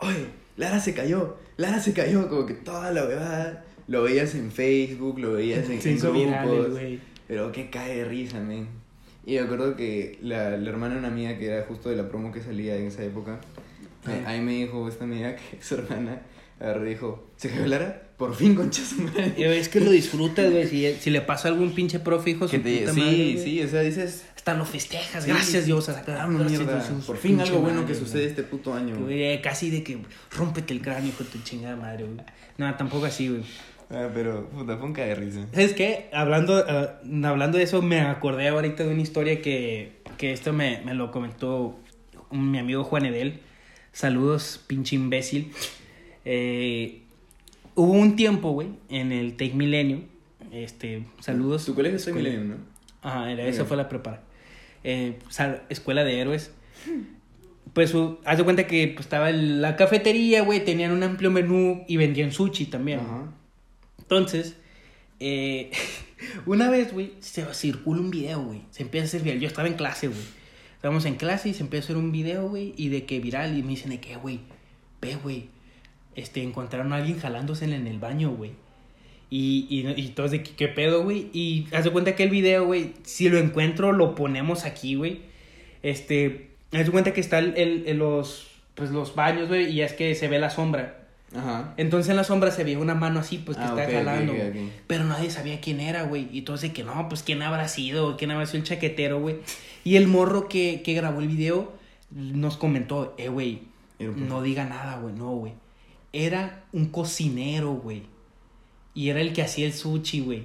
Oye, Lara se cayó, Lara se cayó, como que toda la verdad. Lo veías en Facebook, lo veías en, en grupos, pero que cae de risa, men. Y me acuerdo que la, la hermana de una amiga que era justo de la promo que salía en esa época, Ah. ahí me dijo esta amiga que su hermana agarró dijo, ¿se cayó Lara? Por fin, concha su madre. Y Es que lo disfrutas, güey. Si, si le pasa a algún pinche profe, hijo, Que su te- puta sí, madre, güey. sí, o sea, dices, Hasta lo festejas. Sí. Gracias, Dios. a sacar- ah, mierda, por fin algo bueno madre, que sucede este puto año. Güey, casi de que rómpete el cráneo con tu chingada madre, güey. No, tampoco así, güey. Ah, pero, puta, fue un de risa. ¿Sabes qué? Hablando, ah, hablando de eso, me acordé ahorita de una historia que, que esto me, me lo comentó mi amigo Juan Edel. Saludos, pinche imbécil. Eh, hubo un tiempo, güey, en el Take Milenio. Este, saludos. Tu colegio soy Millennium, ¿no? Ajá, era, esa fue la prepara. Eh, sal- escuela de héroes. Pues, uh, haz de cuenta que pues, estaba en la cafetería, güey, tenían un amplio menú y vendían sushi también. Ajá. Entonces, eh, una vez, güey, se circula un video, güey. Se empieza a hacer viral. Yo estaba en clase, güey. Estábamos en clase y se empieza a hacer un video, güey, y de que viral. Y me dicen de que, güey, ve, güey. Este, encontraron a alguien jalándose en el baño, güey. Y, y, y todos de ¿qué pedo, güey? Y haz de cuenta que el video, güey, si lo encuentro, lo ponemos aquí, güey. Este, haz de cuenta que está el, el- el- los, pues los baños, güey, y es que se ve la sombra. Ajá. Entonces en la sombra se veía una mano así, pues que Ah, está jalando. ok, güey. ok. Pero nadie sabía quién era, güey. Y entonces que no, pues quién habrá sido, quién habrá sido el chaquetero, güey. Y el morro que, que grabó el video nos comentó, eh, güey, no diga nada, güey, no, güey. Era un cocinero, güey. Y era el que hacía el sushi, güey.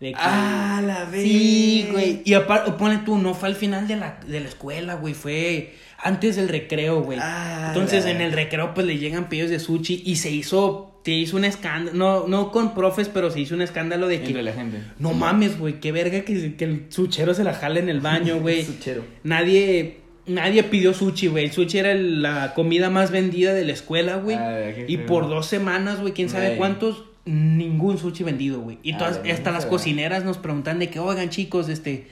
De que- Ah, la vez. Sí, güey. Y aparte, pone tú, no fue al final de la, de la escuela, güey. Fue antes del recreo, güey. Ah, Entonces la- en el recreo, pues le llegan pedidos de sushi y se hizo, se hizo un escándalo. No, no con profes, pero se hizo un escándalo de que. Entre la gente. No mames, güey. Qué verga que, que el suchero se la jala en el baño, güey. Suchero. Nadie. Nadie pidió sushi, güey. El sushi era el- la comida más vendida de la escuela, güey. Ah, y por dos semanas, güey, quién sabe cuántos, ningún sushi vendido, güey. Y Ah, todas, hasta las cocineras nos preguntan de que, oigan, chicos, este,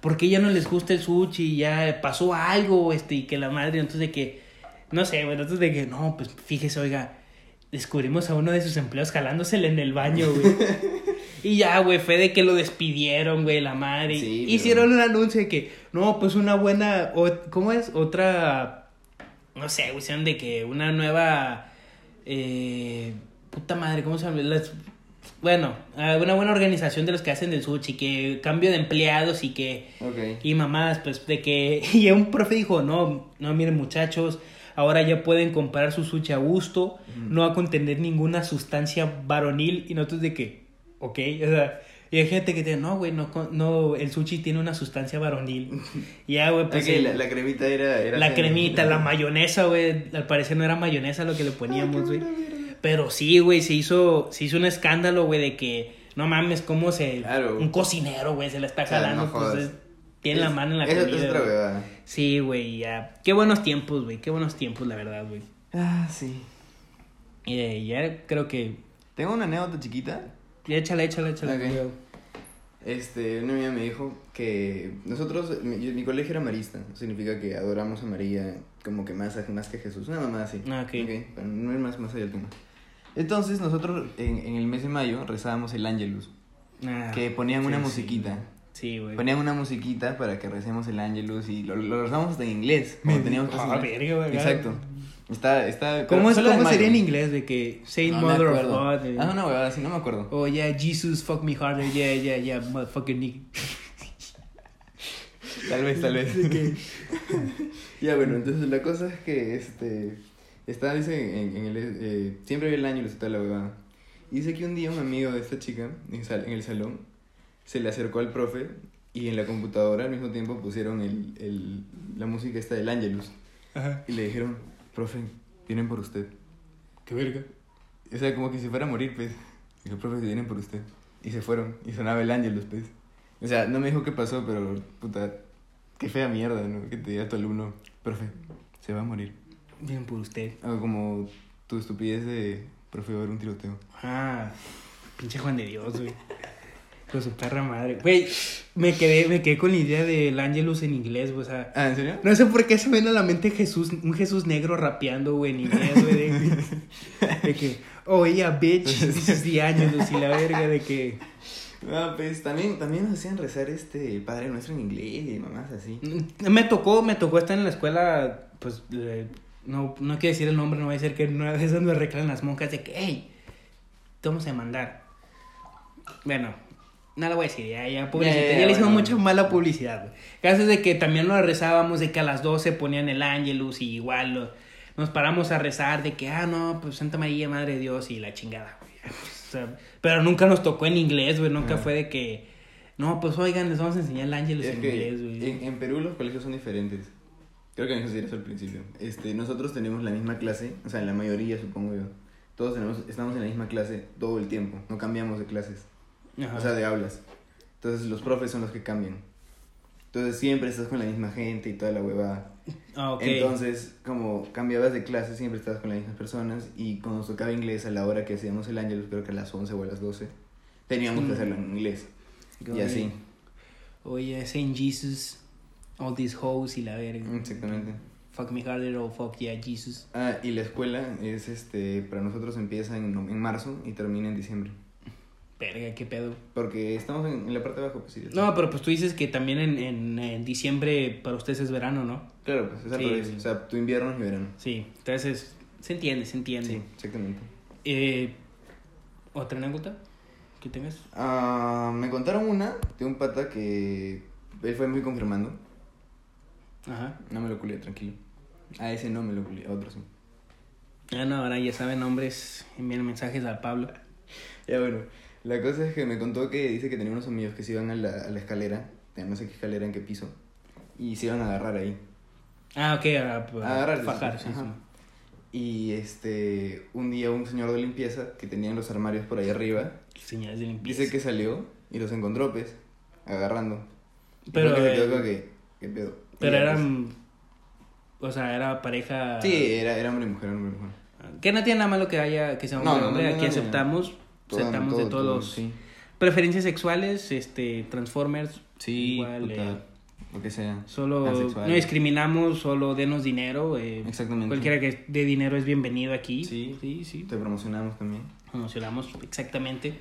¿por qué ya no les gusta el sushi? Ya pasó algo, este, y que la madre, entonces de que, no sé, güey, entonces de que, no, pues fíjese, oiga, descubrimos a uno de sus empleados jalándosele en el baño, güey. Y ya, güey, fue de que lo despidieron, güey, la madre. Sí, pero- Hicieron un anuncio de que, no, pues una buena, o- ¿cómo es? Otra, no sé, güey, de que una nueva, eh, puta madre, ¿cómo se llama? Las- bueno, una buena organización de los que hacen del sushi, que cambio de empleados y que, Ok. y mamás, pues de que, y un profe dijo, no, no, miren muchachos, ahora ya pueden comprar su sushi a gusto, no va a contener ninguna sustancia varonil, y nosotros de que, ok, o sea, y hay gente que dice, no, güey, no, con- no, el sushi tiene una sustancia varonil. Y ya, güey, pues... Ok, el- la, la cremita era. era la cremita, la mayonesa, güey. Al parecer no era mayonesa lo que le poníamos, güey. Pero sí, güey, se hizo, se hizo un escándalo, güey, de que no mames, cómo se. Claro. Un cocinero, güey, se la está jalando, no pues jodas. es- tiene la mano en la eso es otra. Sí, güey, ya. Qué buenos tiempos, güey, qué buenos tiempos, la verdad, güey. Ah, sí. Y eh, ya creo que. Tengo una anécdota chiquita. Échale, échale, échale. Ok. güey. Este, una amiga me dijo que nosotros, mi, yo- mi colegio era marista, significa que adoramos a María como que más, más que Jesús, una mamá así. Ah, ok. para no ir más, más allá del tema. Entonces nosotros en, en el mes de mayo rezábamos el Ángelus, Ah, que ponían una sí, musiquita. Sí, güey. Ponían una musiquita para que recemos el Ángelus y lo, lo rezamos hasta en inglés. cuando teníamos Ah, inglés. verga, güey. Exacto. Está, está, ¿Cómo, es, cómo sería en inglés de que Saint No Mother of. God? eh? Ah, una huevada así, no me acuerdo. Oh, yeah, Jesus, fuck me harder, yeah, yeah, yeah, motherfucking nigga. Tal vez, tal vez. ya, bueno, entonces la cosa es que este. Está, dice, en, en el. eh, siempre ve el año y está la huevada. Y dice que un día un amigo de esta chica, en el salón, se le acercó al profe y en la computadora al mismo tiempo pusieron el, el, la música esta del Angelus. Ajá. Y le dijeron, profe, vienen por usted. Qué verga. O sea, como que si fuera a morir, pues. Dijo, profe, vienen por usted. Y se fueron. Y sonaba el Angelus, pues. O sea, no me dijo qué pasó, pero, puta, qué fea mierda, ¿no? Que te diga tu alumno, profe, se va a morir. Bien por usted. O como tu estupidez de, profe, va a haber un tiroteo. Ah, pinche Juan de Dios, güey. Con su perra madre. Güey, me quedé, me quedé con la idea del Angelus en inglés, güey. O sea, Ah, ¿en serio? no sé por qué se me viene a la mente Jesús, un Jesús negro rapeando, güey, en inglés, güey. De, de que, oh, yeah, bitch, this is the Angelus y la verga de que. Ah, pues también, también nos hacían rezar este Padre Nuestro en inglés y mamás así. Me tocó, me tocó estar en la escuela, pues, no, no quiero decir el nombre, no voy a decir que una vez me reclaman las monjas de que, hey, te vamos a demandar. Bueno, no lo voy a decir, ya, ya, publicidad, Ya, ya, ya, le hicimos mucha mala publicidad, güey. Caso es de que también lo rezábamos de que a las 12 ponían el ángelus y igual lo- nos paramos a rezar de que, ah, no, pues Santa María, Madre de Dios y la chingada, güey. O sea, pero nunca nos tocó en inglés, güey, nunca Ah. fue de que, no, pues oigan, les vamos a enseñar el ángelus Es en inglés, güey. en, en Perú los colegios son diferentes. Creo que me decir eso al principio. Este, nosotros tenemos la misma clase, o sea, la mayoría supongo yo. Todos tenemos, estamos en la misma clase todo el tiempo, no cambiamos de clases, Ajá. o sea, de aulas. Entonces los profes son los que cambian. Entonces siempre estás con la misma gente y toda la huevada. Ah, ok. Entonces, como cambiabas de clase, siempre estabas con las mismas personas y cuando nos tocaba inglés a la hora que hacíamos el Ángelus, creo que a las 11 o a las 12, teníamos que hacerlo en inglés. Y Oye, así, Oye, Saint Jesus, all these hoes y la verga. exactamente. Fuck me harder or fuck yeah, Jesus. Ah, y la escuela es, este, para nosotros empieza en, en marzo y termina en diciembre. Verga, qué pedo. Porque estamos en, en la parte de abajo, pues sí. No, pero pues tú dices que también en, en, en diciembre para ustedes es verano, ¿no? Claro, pues es al Sí, revés. sí. O sea, tu invierno es mi verano. Sí, entonces se entiende, se entiende. Sí, exactamente. Eh, ¿Otra anécdota que tengas? Ah, me contaron una de un pata que él fue muy confirmando. Ajá. No me lo culé, tranquilo. A ese no me lo culé, a otro sí. Ah, no, ahora ya saben nombres, envíen mensajes al Pablo. Ya bueno, la cosa es que me contó que dice que tenía unos amigos que se iban a la, a la escalera, no sé qué escalera, en qué piso, y se iban a agarrar ahí. Ah, ok, a, a Agarrarse, fajar, sí. Y este, un día un señor de limpieza que tenía los armarios por ahí arriba, Señales de limpieza. dice que salió y los encontró, pues, agarrando. Y Pero, que se quedó eh, como que, ¿qué pedo? Pero ya, eran. O sea, era pareja. pues, sí, era, era hombre y mujer, hombre y mujer. Que no tiene nada malo que haya que sea hombre no, hombre. no, Aquí aceptamos. Aceptamos todo- de todos todo, los. Sí, Preferencias sexuales, este, Transformers. sí igual, puta, eh, lo que sea. Solo no discriminamos, solo denos dinero. eh, Exactamente. Cualquiera que dé dinero es bienvenido aquí. Sí. sí, sí. Te promocionamos también. Promocionamos, exactamente.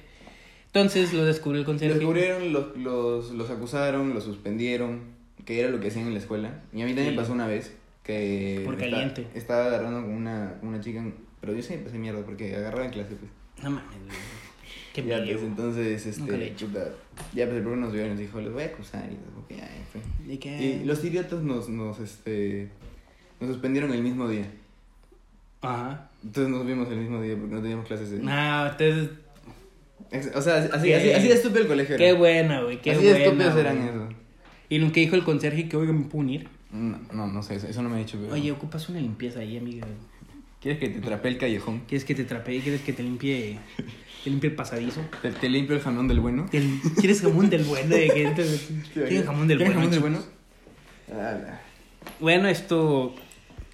Entonces lo descubrió el Lo conserje. descubrieron, los, los, los acusaron, los suspendieron, que era lo que hacían en la escuela. Y a mí también Sí. pasó una vez que... Por caliente. estaba agarrando con una, una chica, pero yo sí empecé mierda porque agarraba en clase, pues. No mames. Qué ya, pues, entonces, Nunca este, ya, pues el profe nos vio y nos dijo, les voy a acusar y ya fue. ¿Y qué? Y los idiotas nos, nos, este, nos suspendieron el mismo día. Ajá. Entonces nos vimos el mismo día porque no teníamos clases de... No, entonces. O sea, así, Qué- así, así de estúpido el colegio Qué era. buena, güey. Qué así de buena. estúpidos eran eso. Y lo que dijo el conserje que, oiga, me puedo unir. No, no, no sé, eso, eso no me ha dicho. Pero... Oye, ocupas una limpieza ahí, amiga. ¿quieres que te trapee el callejón? ¿Quieres que te trapee? ¿Quieres que te limpie, te limpie el pasadizo? ¿Te, te limpio el jamón del bueno? ¿Te- ¿Quieres jamón del bueno? ¿De qué? ¿Quieres jamón del ¿Quieres bueno? jamón del bueno? Bueno, esto.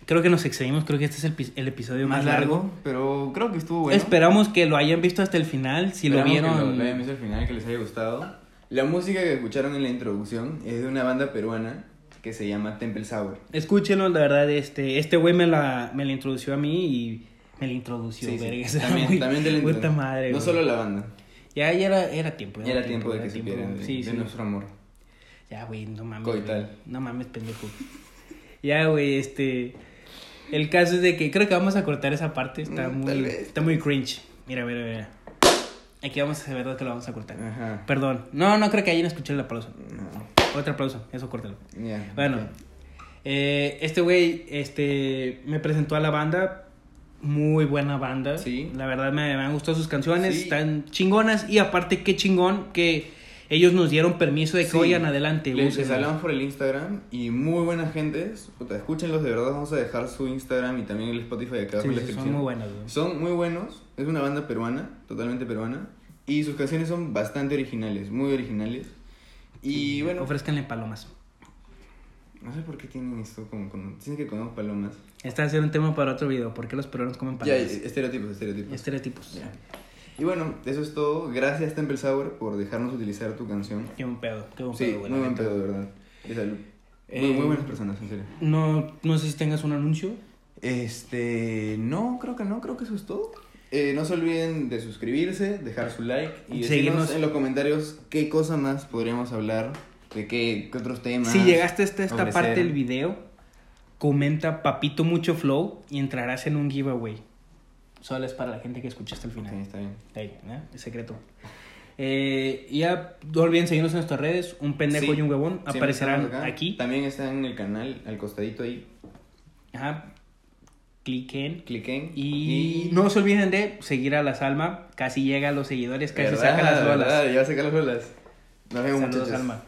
Creo que nos excedimos. Creo que este es el, el episodio más, Más largo, pero creo que estuvo bueno. Esperamos que lo hayan visto hasta el final. Si lo Esperamos vieron. Que lo, lo hayan visto al final, que les haya gustado. La música que escucharon en la introducción es de una banda peruana que se llama Temple Sour. Escúchenlo, la verdad, este, este güey me la, me la introdució a mí y me la introdució, Sí, También, muy- también puta madre, No güey. solo la banda. Ya, ya era, era tiempo. Ya era tiempo de que tiempo. supieran de, Sí, de sí. nuestro amor. Ya, güey, no mames. Coital. No mames, pendejo. ya, güey, este... El caso es de que creo que vamos a cortar esa parte. Está Mm, muy vez. está muy cringe. Mira, mira, mira. Aquí vamos a saber verdad que lo vamos a cortar. Ajá. Perdón. No, no creo que hayan escuchado el aplauso. No. Otro aplauso, eso córtalo. Ya. Bueno, eh, este güey este, me presentó a la banda. Muy buena banda. Sí. La verdad me, me han gustado sus canciones. Sí. Están chingonas. Y aparte, qué chingón que ellos nos dieron permiso de que Sí. vayan adelante. Les, les hablamos por el Instagram y muy buena gente. Escúchenlos de verdad. Vamos a dejar su Instagram y también el Spotify acá Sí, en la sí, descripción. son muy. Son buenos. Es una banda peruana, totalmente peruana. Y sus canciones son bastante originales, muy originales. Y bueno, Ofrezcanle palomas. no sé por qué tienen esto como con. Dicen que comemos palomas. Este va a ser un tema para otro video. ¿Por qué los peruanos comen Ya, palomas? estereotipos, estereotipos. Estereotipos. Ya. Y bueno, eso es todo. Gracias, Temple Sour, por dejarnos utilizar tu canción. Qué buen pedo. Qué buen Sí, pedo, güey, muy buen pedo, de verdad. De salud. Eh, muy, muy buenas personas, en serio. No, no sé si tengas un anuncio. Este, no, creo que no, creo que eso es todo. Eh, no se olviden de suscribirse, dejar su like y decirnos Seguirnos. en los comentarios qué cosa más podríamos hablar, de qué, qué otros temas. Si llegaste hasta esta ofrecer. parte del video, comenta Papito Mucho Flow y entrarás en un giveaway. Solo es para la gente que escucha hasta el final. está bien. Ahí, ¿eh? Es secreto. Eh, y ya no olviden seguirnos en nuestras redes. Un pendejo Sí, y un huevón aparecerán aquí. También está en el canal, al costadito ahí. Ajá. Cliquen. Cliquen. Y no se olviden de seguir a la Salma. Casi llega a los seguidores, casi ¿Verdad? saca las bolas. Ya saca las bolas. Nos vemos, Saludos, muchachos. Alma.